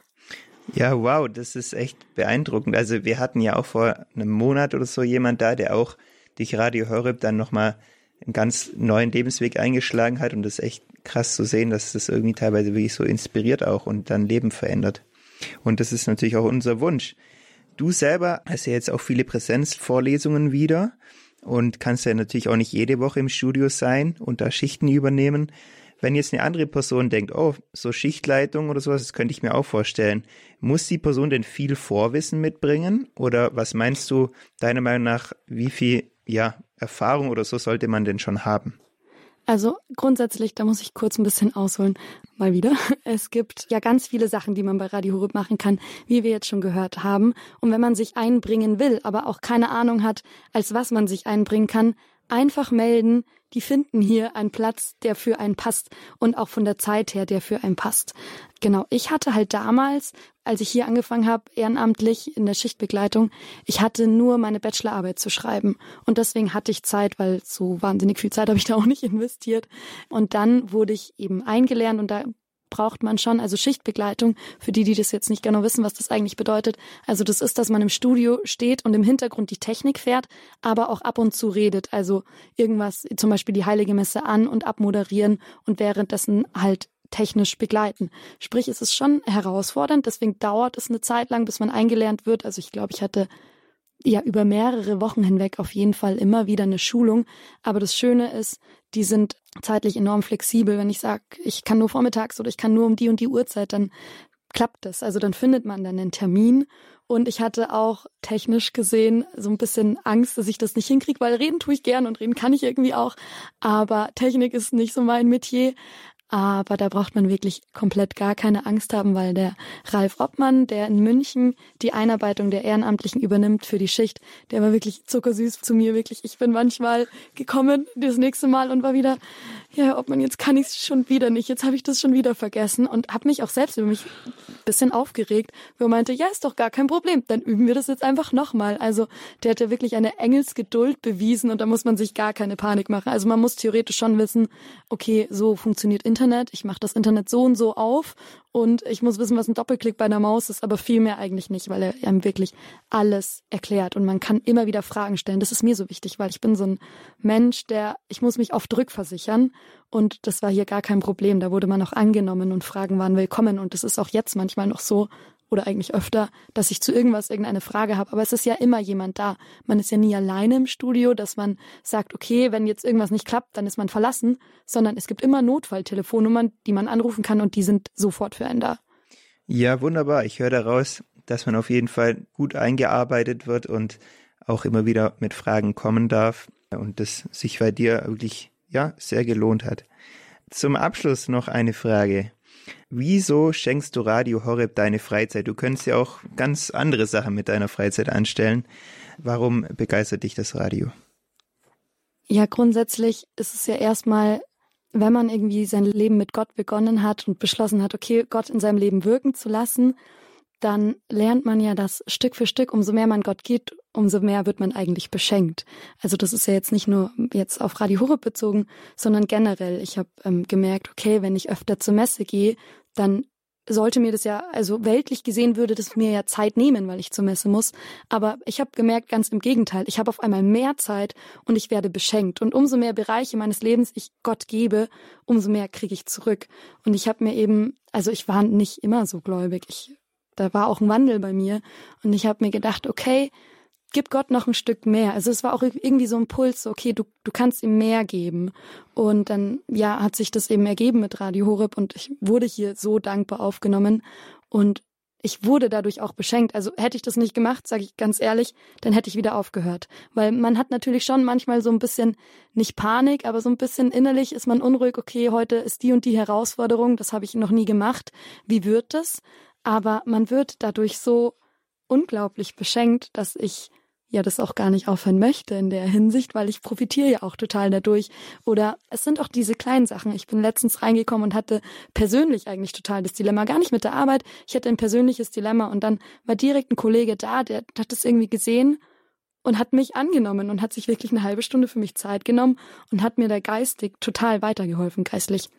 Ja, wow, das ist echt beeindruckend. Also wir hatten ja auch vor einem Monat oder so jemand da, der auch durch Radio Horeb dann nochmal einen ganz neuen Lebensweg eingeschlagen hat und das echt krass zu sehen, dass das irgendwie teilweise wirklich so inspiriert auch und dann Leben verändert. Und das ist natürlich auch unser Wunsch. Du selber hast ja jetzt auch viele Präsenzvorlesungen wieder und kannst ja natürlich auch nicht jede Woche im Studio sein und da Schichten übernehmen. Wenn jetzt eine andere Person denkt, oh, so Schichtleitung oder sowas, das könnte ich mir auch vorstellen. Muss die Person denn viel Vorwissen mitbringen? Oder was meinst du, deiner Meinung nach, wie viel, ja, Erfahrung oder so sollte man denn schon haben? Also grundsätzlich, da muss ich kurz ein bisschen ausholen, mal wieder. Es gibt ja ganz viele Sachen, die man bei Radio Horeb machen kann, wie wir jetzt schon gehört haben. Und wenn man sich einbringen will, aber auch keine Ahnung hat, als was man sich einbringen kann, einfach melden, die finden hier einen Platz, der für einen passt und auch von der Zeit her, der für einen passt. Genau, ich hatte halt damals, als ich hier angefangen habe, ehrenamtlich in der Schichtbegleitung, ich hatte nur meine Bachelorarbeit zu schreiben und deswegen hatte ich Zeit, weil so wahnsinnig viel Zeit habe ich da auch nicht investiert. Und dann wurde ich eben eingelernt und da braucht man schon, also Schichtbegleitung, für die, die das jetzt nicht genau wissen, was das eigentlich bedeutet. Also das ist, dass man im Studio steht und im Hintergrund die Technik fährt, aber auch ab und zu redet. Also irgendwas, zum Beispiel die Heilige Messe an und abmoderieren und währenddessen halt technisch begleiten. Sprich, es ist schon herausfordernd, deswegen dauert es eine Zeit lang, bis man eingelernt wird. Also ich glaube, ich hatte ja über mehrere Wochen hinweg auf jeden Fall immer wieder eine Schulung. Aber das Schöne ist, die sind zeitlich enorm flexibel. Wenn ich sage, ich kann nur vormittags oder ich kann nur um die und die Uhrzeit, dann klappt das. Also dann findet man dann einen Termin. Und ich hatte auch technisch gesehen so ein bisschen Angst, dass ich das nicht hinkriege, weil reden tue ich gern und reden kann ich irgendwie auch. Aber Technik ist nicht so mein Metier. Aber da braucht man wirklich komplett gar keine Angst haben, weil der Ralf Obmann, der in München die Einarbeitung der Ehrenamtlichen übernimmt für die Schicht, der war wirklich zuckersüß zu mir, wirklich. Ich bin manchmal gekommen das nächste Mal und war wieder, ja, Obmann, jetzt kann ich es schon wieder nicht, jetzt habe ich das schon wieder vergessen und habe mich auch selbst über mich ein bisschen aufgeregt, wo er meinte, ja, ist doch gar kein Problem, dann üben wir das jetzt einfach nochmal. Also der hat ja wirklich eine Engelsgeduld bewiesen und da muss man sich gar keine Panik machen. Also man muss theoretisch schon wissen, okay, so funktioniert Internet Internet, ich mache das Internet so und so auf und ich muss wissen, was ein Doppelklick bei einer Maus ist, aber viel mehr eigentlich nicht, weil er einem wirklich alles erklärt und man kann immer wieder Fragen stellen. Das ist mir so wichtig, weil ich bin so ein Mensch, der, ich muss mich oft rückversichern und das war hier gar kein Problem. Da wurde man auch angenommen und Fragen waren willkommen und das ist auch jetzt manchmal noch so, oder eigentlich öfter, dass ich zu irgendwas irgendeine Frage habe. Aber es ist ja immer jemand da. Man ist ja nie alleine im Studio, dass man sagt, okay, wenn jetzt irgendwas nicht klappt, dann ist man verlassen, sondern es gibt immer Notfalltelefonnummern, die man anrufen kann und die sind sofort für einen da. Ja, wunderbar. Ich höre daraus, dass man auf jeden Fall gut eingearbeitet wird und auch immer wieder mit Fragen kommen darf und das sich bei dir wirklich ja sehr gelohnt hat. Zum Abschluss noch eine Frage. Wieso schenkst du Radio Horeb deine Freizeit? Du könntest ja auch ganz andere Sachen mit deiner Freizeit anstellen. Warum begeistert dich das Radio? Ja, grundsätzlich ist es ja erstmal, wenn man irgendwie sein Leben mit Gott begonnen hat und beschlossen hat, okay, Gott in seinem Leben wirken zu lassen, dann lernt man ja das Stück für Stück, umso mehr man Gott geht, umso mehr wird man eigentlich beschenkt. Also das ist ja jetzt nicht nur jetzt auf Radio Horeb bezogen, sondern generell. Ich habe ähm, gemerkt, okay, wenn ich öfter zur Messe gehe, dann sollte mir das ja, also weltlich gesehen würde das mir ja Zeit nehmen, weil ich zur Messe muss. Aber ich habe gemerkt, ganz im Gegenteil, ich habe auf einmal mehr Zeit und ich werde beschenkt. Und umso mehr Bereiche meines Lebens ich Gott gebe, umso mehr kriege ich zurück. Und ich habe mir eben, also ich war nicht immer so gläubig. Ich da war auch ein Wandel bei mir. Und ich habe mir gedacht, okay, gib Gott noch ein Stück mehr. Also es war auch irgendwie so ein Puls, okay, du, du kannst ihm mehr geben. Und dann, ja, hat sich das eben ergeben mit Radio Horeb und ich wurde hier so dankbar aufgenommen und ich wurde dadurch auch beschenkt. Also hätte ich das nicht gemacht, sage ich ganz ehrlich, dann hätte ich wieder aufgehört. Weil man hat natürlich schon manchmal so ein bisschen, nicht Panik, aber so ein bisschen innerlich ist man unruhig, okay, heute ist die und die Herausforderung, das habe ich noch nie gemacht. Wie wird das? Aber man wird dadurch so unglaublich beschenkt, dass ich ja das auch gar nicht aufhören möchte in der Hinsicht, weil ich profitiere ja auch total dadurch. Oder es sind auch diese kleinen Sachen. Ich bin letztens reingekommen und hatte persönlich eigentlich total das Dilemma. Gar nicht mit der Arbeit. Ich hatte ein persönliches Dilemma und dann war direkt ein Kollege da, der hat das irgendwie gesehen und hat mich angenommen und hat sich wirklich eine halbe Stunde für mich Zeit genommen und hat mir da geistig total weitergeholfen, geistlich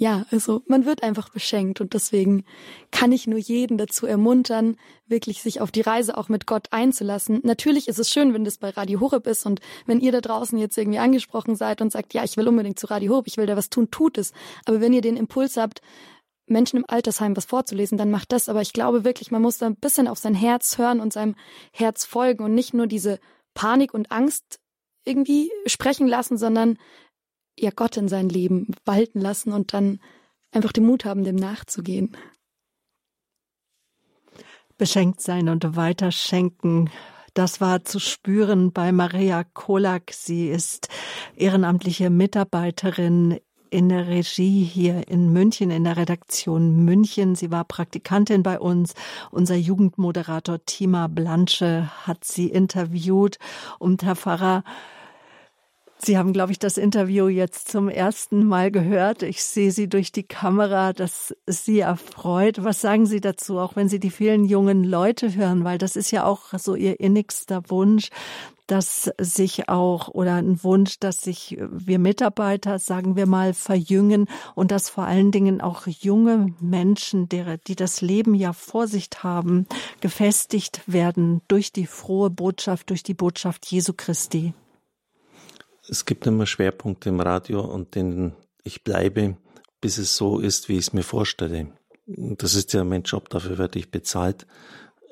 ja, also man wird einfach beschenkt und deswegen kann ich nur jeden dazu ermuntern, wirklich sich auf die Reise auch mit Gott einzulassen. Natürlich ist es schön, wenn das bei Radio Horeb ist und wenn ihr da draußen jetzt irgendwie angesprochen seid und sagt, ja, ich will unbedingt zu Radio Horeb, ich will da was tun, tut es. Aber wenn ihr den Impuls habt, Menschen im Altersheim was vorzulesen, dann macht das. Aber ich glaube wirklich, man muss da ein bisschen auf sein Herz hören und seinem Herz folgen und nicht nur diese Panik und Angst irgendwie sprechen lassen, sondern ja Gott in sein Leben walten lassen und dann einfach den Mut haben, dem nachzugehen. Beschenkt sein und weiter schenken. Das war zu spüren bei Maria Kolak. Sie ist ehrenamtliche Mitarbeiterin in der Regie hier in München, in der Redaktion München. Sie war Praktikantin bei uns. Unser Jugendmoderator Tima Blanche hat sie interviewt. Und Herr Pfarrer, Sie haben, glaube ich, das Interview jetzt zum ersten Mal gehört. Ich sehe Sie durch die Kamera, dass Sie erfreut. Was sagen Sie dazu, auch wenn Sie die vielen jungen Leute hören? Weil das ist ja auch so Ihr innigster Wunsch, dass sich auch oder ein Wunsch, dass sich wir Mitarbeiter, sagen wir mal, verjüngen und dass vor allen Dingen auch junge Menschen, die das Leben ja vor sich haben, gefestigt werden durch die frohe Botschaft, durch die Botschaft Jesu Christi es gibt immer Schwerpunkte im Radio und denen ich bleibe, bis es so ist, wie ich es mir vorstelle. Das ist ja mein Job, dafür werde ich bezahlt.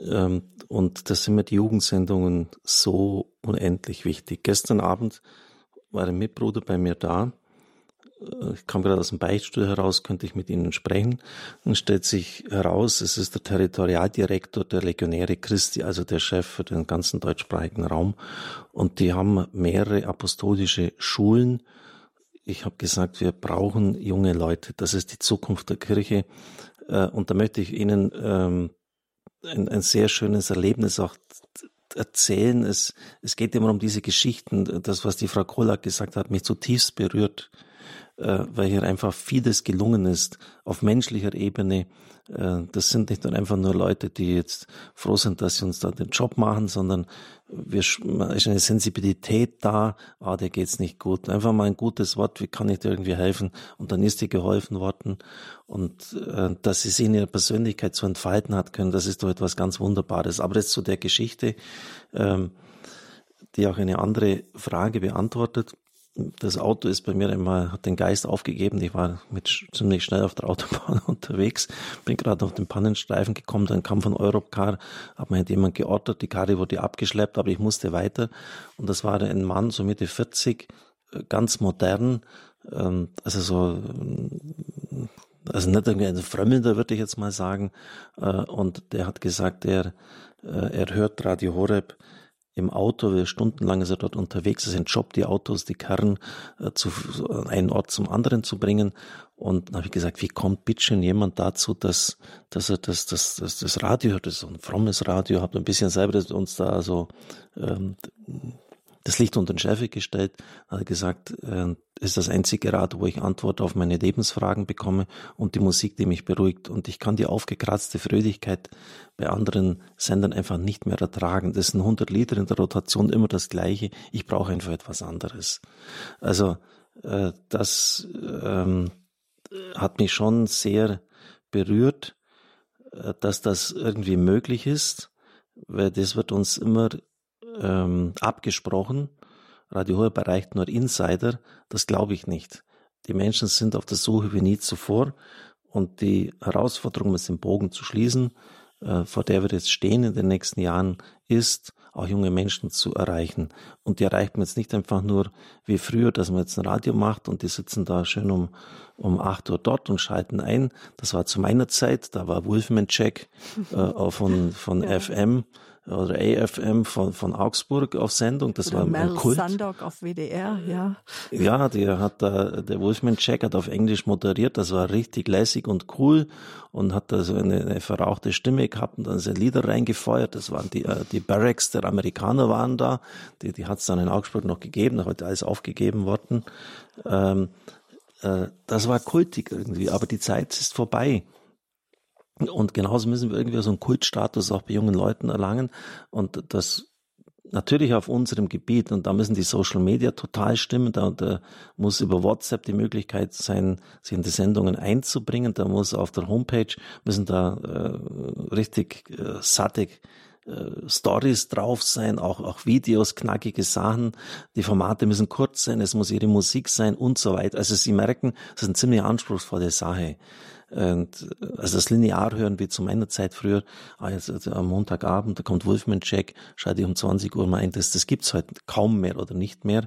Ähm, und da sind mir die Jugendsendungen so unendlich wichtig. Gestern Abend war ein Mitbruder bei mir da ich kam gerade aus dem Beichtstuhl heraus, könnte ich mit Ihnen sprechen. Dann stellt sich heraus, es ist der Territorialdirektor der Legionäre Christi, also der Chef für den ganzen deutschsprachigen Raum. Und die haben mehrere apostolische Schulen. Ich habe gesagt, wir brauchen junge Leute. Das ist die Zukunft der Kirche. Äh, und da möchte ich Ihnen ähm, ein, ein sehr schönes Erlebnis auch erzählen. Es, es geht immer um diese Geschichten. Das, was die Frau Kolak gesagt hat, mich zutiefst berührt. Äh, weil hier einfach vieles gelungen ist auf menschlicher Ebene. Äh, das sind nicht einfach nur Leute, die jetzt froh sind, dass sie uns da den Job machen, sondern wir ist eine Sensibilität da, ah, dir geht's nicht gut. Einfach mal ein gutes Wort, wie kann ich dir irgendwie helfen? Und dann ist dir geholfen worden. Und äh, dass sie sich in ihrer Persönlichkeit zu entfalten hat können, das ist doch etwas ganz Wunderbares. Aber jetzt zu der Geschichte, ähm, die auch eine andere Frage beantwortet das Auto ist bei mir immer, hat den Geist aufgegeben. Ich war mit ziemlich schnell auf der Autobahn unterwegs, bin gerade auf den Pannenstreifen gekommen, dann kam von Europcar, hat mir jemand geordert, die Karre wurde abgeschleppt, aber ich musste weiter. Und das war ein Mann, so Mitte 40, äh, ganz modern, ähm, also so, also nicht irgendwie ein Frömmelnder, würde ich jetzt mal sagen. Äh, und der hat gesagt, er, äh, er hört Radio Horeb im Auto, wir stundenlang ist er dort unterwegs, es ist ein Job, die Autos, die Karren äh, zu einem Ort zum anderen zu bringen. Und dann habe ich gesagt, wie kommt bitteschön jemand dazu, dass, dass er das, das, das, das Radio hört, das ist so ein frommes Radio, habe ein bisschen selber uns da so ähm, das Licht unter den Scheffel gestellt, hat gesagt, äh, ist das einzige Rad, wo ich Antwort auf meine Lebensfragen bekomme und die Musik, die mich beruhigt. Und ich kann die aufgekratzte Fröhlichkeit bei anderen Sendern einfach nicht mehr ertragen. Das sind 100 Lieder in der Rotation immer das Gleiche. Ich brauche einfach etwas anderes. Also äh, das ähm, hat mich schon sehr berührt, äh, dass das irgendwie möglich ist, weil das wird uns immer ähm, abgesprochen. Radio Horeb erreicht nur Insider. Das glaube ich nicht. Die Menschen sind auf der Suche wie nie zuvor. Und die Herausforderung, um den Bogen zu schließen, äh, vor der wir jetzt stehen in den nächsten Jahren, ist, auch junge Menschen zu erreichen. Und die erreicht man jetzt nicht einfach nur wie früher, dass man jetzt ein Radio macht und die sitzen da schön um, um acht Uhr dort und schalten ein. Das war zu meiner Zeit, da war Wolfman Check äh, von, von ja. FM oder AFM von, von Augsburg auf Sendung. Das oder war Mel ein Kult. Sandok auf WDR, ja. Ja, der hat da, der Wolfman Jack hat auf Englisch moderiert. Das war richtig lässig und cool und hat da so eine, eine verrauchte Stimme gehabt und dann sind Lieder reingefeuert. Das waren die, äh, die Barracks der Amerikaner waren da. Die, die hat es dann in Augsburg noch gegeben. Da heute alles aufgegeben worden. Ähm, äh, das war kultig irgendwie, aber die Zeit ist vorbei. Und genauso müssen wir irgendwie so einen Kultstatus auch bei jungen Leuten erlangen. Und das natürlich auf unserem Gebiet. Und da müssen die Social Media total stimmen. Da, da muss über WhatsApp die Möglichkeit sein, sich in die Sendungen einzubringen. Da muss auf der Homepage, müssen da äh, richtig äh, sattig äh, Stories drauf sein, auch, auch Videos, knackige Sachen. Die Formate müssen kurz sein, es muss ihre Musik sein und so weiter. Also Sie merken, das ist eine ziemlich anspruchsvolle Sache. Und also das Linear hören wie zu meiner Zeit früher, also am Montagabend, da kommt Wolfman Jack, schalte ich um 20 Uhr mal ein, das, das gibt's heute kaum mehr oder nicht mehr.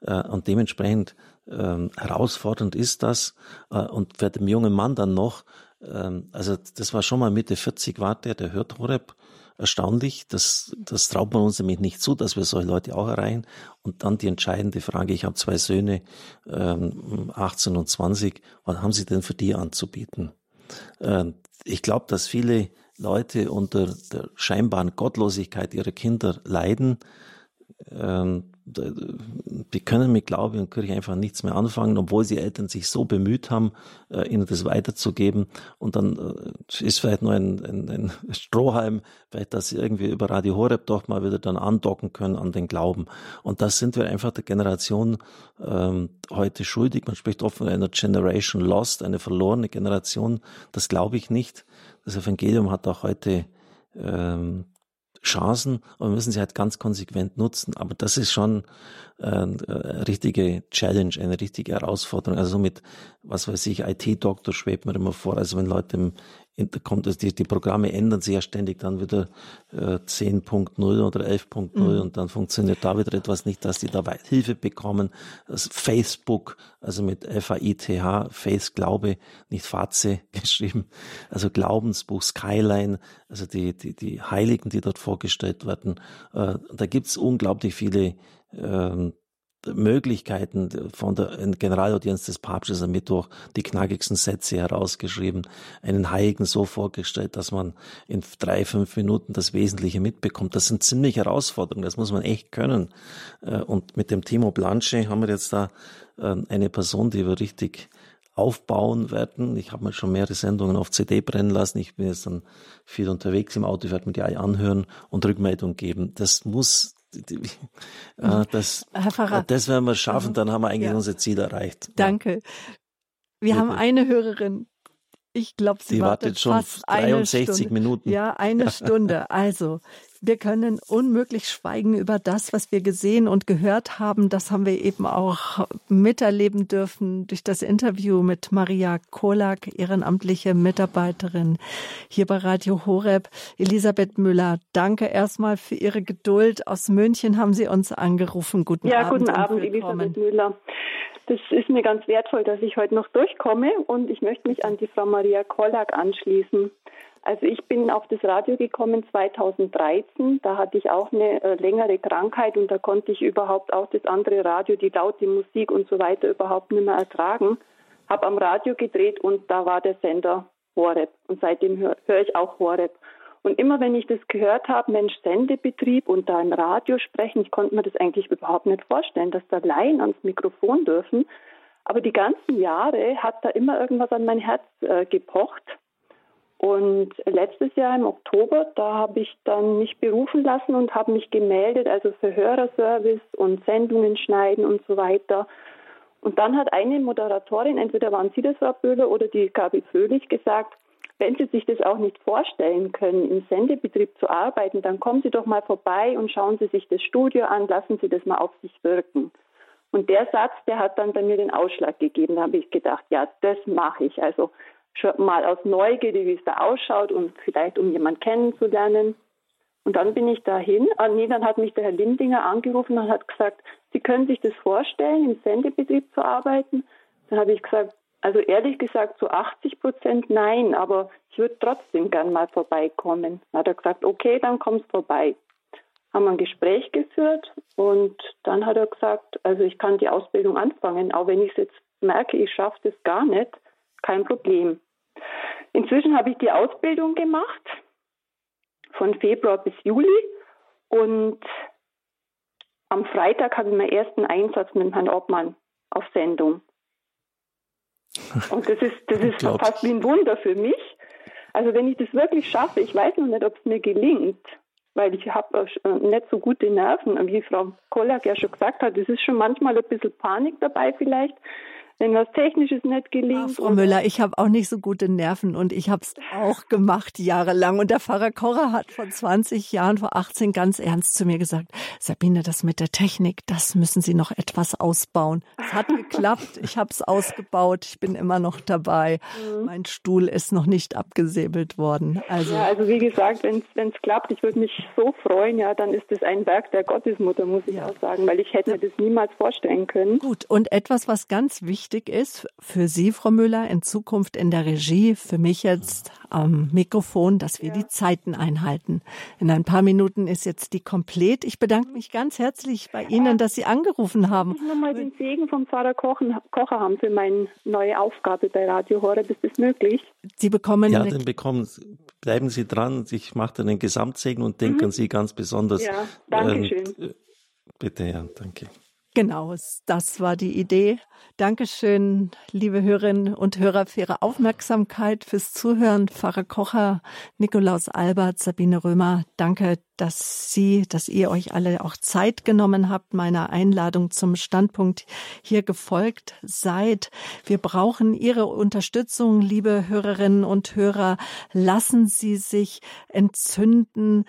Äh, und dementsprechend ähm, herausfordernd ist das. Äh, und für den jungen Mann dann noch, ähm, also das war schon mal Mitte 40 war der, der hört Horeb erstaunlich. Das, das traut man uns nämlich nicht zu, dass wir solche Leute auch erreichen. Und dann die entscheidende Frage, ich habe zwei Söhne, ähm, 18 und 20, was haben Sie denn für die anzubieten? Ähm, ich glaube, dass viele Leute unter der scheinbaren Gottlosigkeit ihrer Kinder leiden. Ähm, die können mit Glaube und Kirche einfach nichts mehr anfangen, obwohl die Eltern sich so bemüht haben, äh, ihnen das weiterzugeben. Und dann äh, ist vielleicht nur ein, ein, ein Strohhalm, vielleicht, dass sie irgendwie über Radio Horeb doch mal wieder dann andocken können an den Glauben. Und das sind wir einfach der Generation ähm, heute schuldig. Man spricht oft von einer Generation Lost, eine verlorene Generation. Das glaube ich nicht. Das Evangelium hat auch heute ähm, Chancen und müssen sie halt ganz konsequent nutzen. Aber das ist schon äh, eine richtige Challenge, eine richtige Herausforderung. Also mit, was weiß ich, IT-Doktor schwebt mir immer vor. Also wenn Leute im, kommt es, die, die Programme ändern sich ja ständig dann wieder äh, 10.0 oder 11.0 mhm. und dann funktioniert da wieder etwas nicht, dass die dabei Hilfe bekommen. Das Facebook, also mit F-A-I-T-H, Face Glaube, nicht Fatze geschrieben, also Glaubensbuch Skyline, also die, die, die Heiligen, die dort vorgestellt werden. Äh, da gibt's unglaublich viele ähm, Möglichkeiten von der Generalaudienz des Papstes am Mittwoch die knackigsten Sätze herausgeschrieben, einen Heiligen so vorgestellt, dass man in drei, fünf Minuten das Wesentliche mitbekommt. Das sind ziemlich Herausforderungen, das muss man echt können. Äh, und mit dem Timo Blanche haben wir jetzt da äh, eine Person, die wir richtig aufbauen werden. Ich habe mir schon mehrere Sendungen auf CD brennen lassen. Ich bin jetzt dann viel unterwegs im Auto, ich werde mir die anhören und Rückmeldung geben. Das muss äh, das, Herr Pfarrer, das werden wir schaffen, dann haben wir eigentlich ja. unser Ziel erreicht. Danke. Wir ja. haben eine Hörerin. Ich glaube, sie die wartet, wartet schon fast 63 Minuten. Ja, eine Stunde. Also, wir können unmöglich schweigen über das, was wir gesehen und gehört haben. Das haben wir eben auch miterleben dürfen durch das Interview mit Maria Kolak, ehrenamtliche Mitarbeiterin hier bei Radio Horeb. Elisabeth Müller, danke erstmal für Ihre Geduld. Aus München haben Sie uns angerufen. Guten ja, Abend. Ja, guten Abend, Elisabeth Müller. Das ist mir ganz wertvoll, dass ich heute noch durchkomme und ich möchte mich an die Frau Maria Kolak anschließen. Also ich bin auf das Radio gekommen 2013. Da hatte ich auch eine äh, längere Krankheit und da konnte ich überhaupt auch das andere Radio, die laute Musik und so weiter überhaupt nicht mehr ertragen. Habe am Radio gedreht und da war der Sender Horeb und seitdem höre hör ich auch Horeb. Und immer wenn ich das gehört habe, Mensch, Sendebetrieb und da im Radio sprechen, ich konnte mir das eigentlich überhaupt nicht vorstellen, dass da Laien ans Mikrofon dürfen. Aber die ganzen Jahre hat da immer irgendwas an mein Herz äh, gepocht. Und letztes Jahr im Oktober, da habe ich dann mich berufen lassen und habe mich gemeldet, also für Hörerservice und Sendungen schneiden und so weiter. Und dann hat eine Moderatorin, entweder waren Sie das, Frau Böhler, oder die Gabi Fröhlich, gesagt, wenn Sie sich das auch nicht vorstellen können, im Sendebetrieb zu arbeiten, dann kommen Sie doch mal vorbei und schauen Sie sich das Studio an, lassen Sie das mal auf sich wirken. Und der Satz, der hat dann bei mir den Ausschlag gegeben. Da habe ich gedacht, ja, das mache ich. Also mal aus Neugierde, wie es da ausschaut und vielleicht um jemanden kennenzulernen. Und dann bin ich dahin. Ah, nee, dann hat mich der Herr Lindinger angerufen und hat gesagt, Sie können sich das vorstellen, im Sendebetrieb zu arbeiten. Dann habe ich gesagt, also ehrlich gesagt zu 80 Prozent nein, aber ich würde trotzdem gern mal vorbeikommen. Dann hat er gesagt, okay, dann kommst vorbei. Haben wir ein Gespräch geführt und dann hat er gesagt, also ich kann die Ausbildung anfangen, auch wenn ich jetzt merke, ich schaffe das gar nicht, kein Problem. Inzwischen habe ich die Ausbildung gemacht, von Februar bis Juli. Und am Freitag habe ich meinen ersten Einsatz mit Herrn Obmann auf Sendung. Und das ist, das ist fast wie ein Wunder für mich. Also wenn ich das wirklich schaffe, ich weiß noch nicht, ob es mir gelingt, weil ich habe äh, nicht so gute Nerven. Wie Frau Kollak ja schon gesagt hat, es ist schon manchmal ein bisschen Panik dabei vielleicht, wenn was Technisches nicht gelingt. Ach, Frau Müller, ich habe auch nicht so gute Nerven und ich habe es auch gemacht jahrelang. Und der Pfarrer Korrer hat vor 20 Jahren, vor 18 ganz ernst zu mir gesagt, Sabine, das mit der Technik, das müssen Sie noch etwas ausbauen. Es hat geklappt, ich habe es ausgebaut, ich bin immer noch dabei. Mhm. Mein Stuhl ist noch nicht abgesäbelt worden. Also, ja, also wie gesagt, wenn es klappt, ich würde mich so freuen, ja, dann ist es ein Werk der Gottesmutter, muss ich auch sagen, weil ich hätte mir das niemals vorstellen können. Gut, und etwas, was ganz wichtig wichtig ist für Sie, Frau Müller, in Zukunft in der Regie, für mich jetzt am Mikrofon, dass wir ja. die Zeiten einhalten. In ein paar Minuten ist jetzt die komplett. Ich bedanke mich ganz herzlich bei Ihnen, dass Sie angerufen haben. Ich nochmal den Segen vom Pfarrer Kochen, Kocher haben für meine neue Aufgabe bei Radio Horeb. Ist das möglich? Sie bekommen ja, den bekommen. Bleiben Sie dran. Ich mache dann den Gesamtsegen und denke mhm. an Sie ganz besonders. Ja, danke schön. Ähm, bitte, ja, danke. Genau, das war die Idee. Dankeschön, liebe Hörerinnen und Hörer, für Ihre Aufmerksamkeit, fürs Zuhören. Pfarrer Kocher, Nikolaus Albert, Sabine Römer, danke, dass Sie, dass ihr euch alle auch Zeit genommen habt, meiner Einladung zum Standpunkt hier gefolgt seid. Wir brauchen Ihre Unterstützung, liebe Hörerinnen und Hörer. Lassen Sie sich entzünden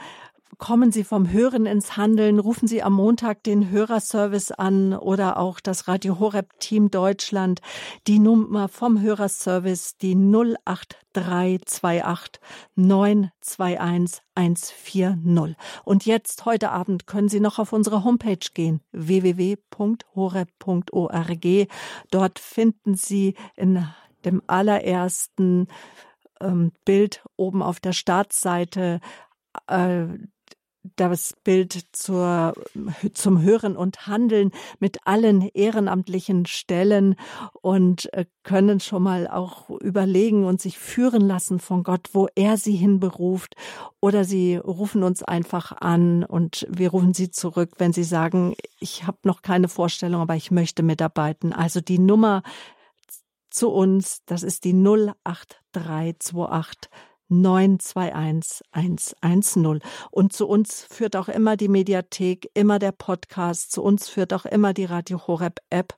kommen Sie vom Hören ins Handeln, rufen Sie am Montag den Hörerservice an oder auch das Radio Horeb Team Deutschland. Die Nummer vom Hörerservice, die 08328 921 140. Und jetzt, heute Abend, können Sie noch auf unsere Homepage gehen, www.horeb.org. Dort finden Sie in dem allerersten ähm, Bild oben auf der Startseite äh, das Bild zur, zum Hören und Handeln mit allen ehrenamtlichen Stellen und äh, können schon mal auch überlegen und sich führen lassen von Gott, wo er sie hinberuft. Oder sie rufen uns einfach an und wir rufen sie zurück, wenn sie sagen, ich habe noch keine Vorstellung, aber ich möchte mitarbeiten. Also die Nummer zu uns, das ist die 08328 921 110. Und zu uns führt auch immer die Mediathek, immer der Podcast, zu uns führt auch immer die Radio Horeb App.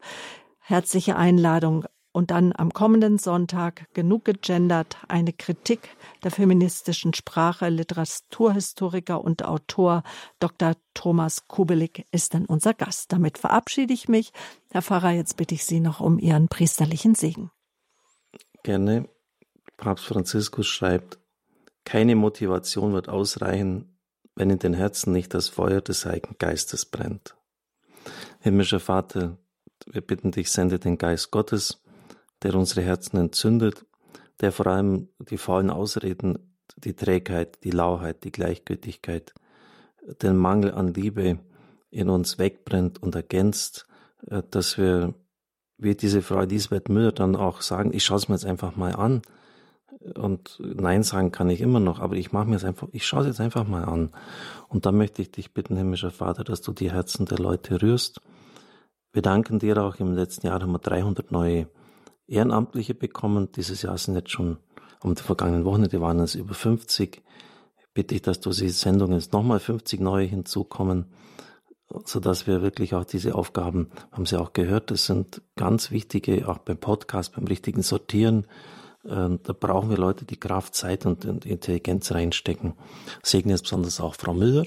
Herzliche Einladung. Und dann am kommenden Sonntag genug gegendert, eine Kritik der feministischen Sprache. Literaturhistoriker und Autor Dr. Thomas Kubelik ist dann unser Gast. Damit verabschiede ich mich. Herr Pfarrer, jetzt bitte ich Sie noch um Ihren priesterlichen Segen. Gerne. Papst Franziskus schreibt, keine Motivation wird ausreichen, wenn in den Herzen nicht das Feuer des Heiligen Geistes brennt. Himmlischer Vater, wir bitten dich, sende den Geist Gottes, der unsere Herzen entzündet, der vor allem die faulen Ausreden, die Trägheit, die Lauheit, die Gleichgültigkeit, den Mangel an Liebe in uns wegbrennt und ergänzt, äh, dass wir, wie diese Frau Elisabeth Müller dann auch sagen, ich schaue es mir jetzt einfach mal an, und Nein sagen kann ich immer noch, aber ich mache mir es einfach, ich schaue es jetzt einfach mal an. Und da möchte ich dich bitten, himmlischer Vater, dass du die Herzen der Leute rührst. Wir danken dir auch, im letzten Jahr haben wir 300 neue Ehrenamtliche bekommen. Dieses Jahr sind jetzt schon, um die vergangenen Wochenende waren es über 50. Bitte ich, dass du die Sendung jetzt nochmal 50 neue hinzukommen, so dass wir wirklich auch diese Aufgaben, haben Sie auch gehört, das sind ganz wichtige, auch beim Podcast, beim richtigen Sortieren, da brauchen wir Leute, die Kraft, Zeit und, Intelligenz reinstecken. Segne jetzt besonders auch Frau Müller,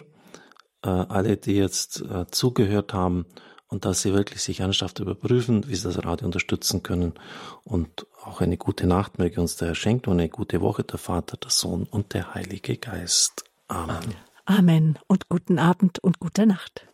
äh, alle, die jetzt äh, zugehört haben und dass sie wirklich sich ernsthaft überprüfen, wie sie das Radio unterstützen können. Und auch eine gute Nacht möge uns der Herr schenken und eine gute Woche der Vater, der Sohn und der Heilige Geist. Amen. Amen und guten Abend und gute Nacht.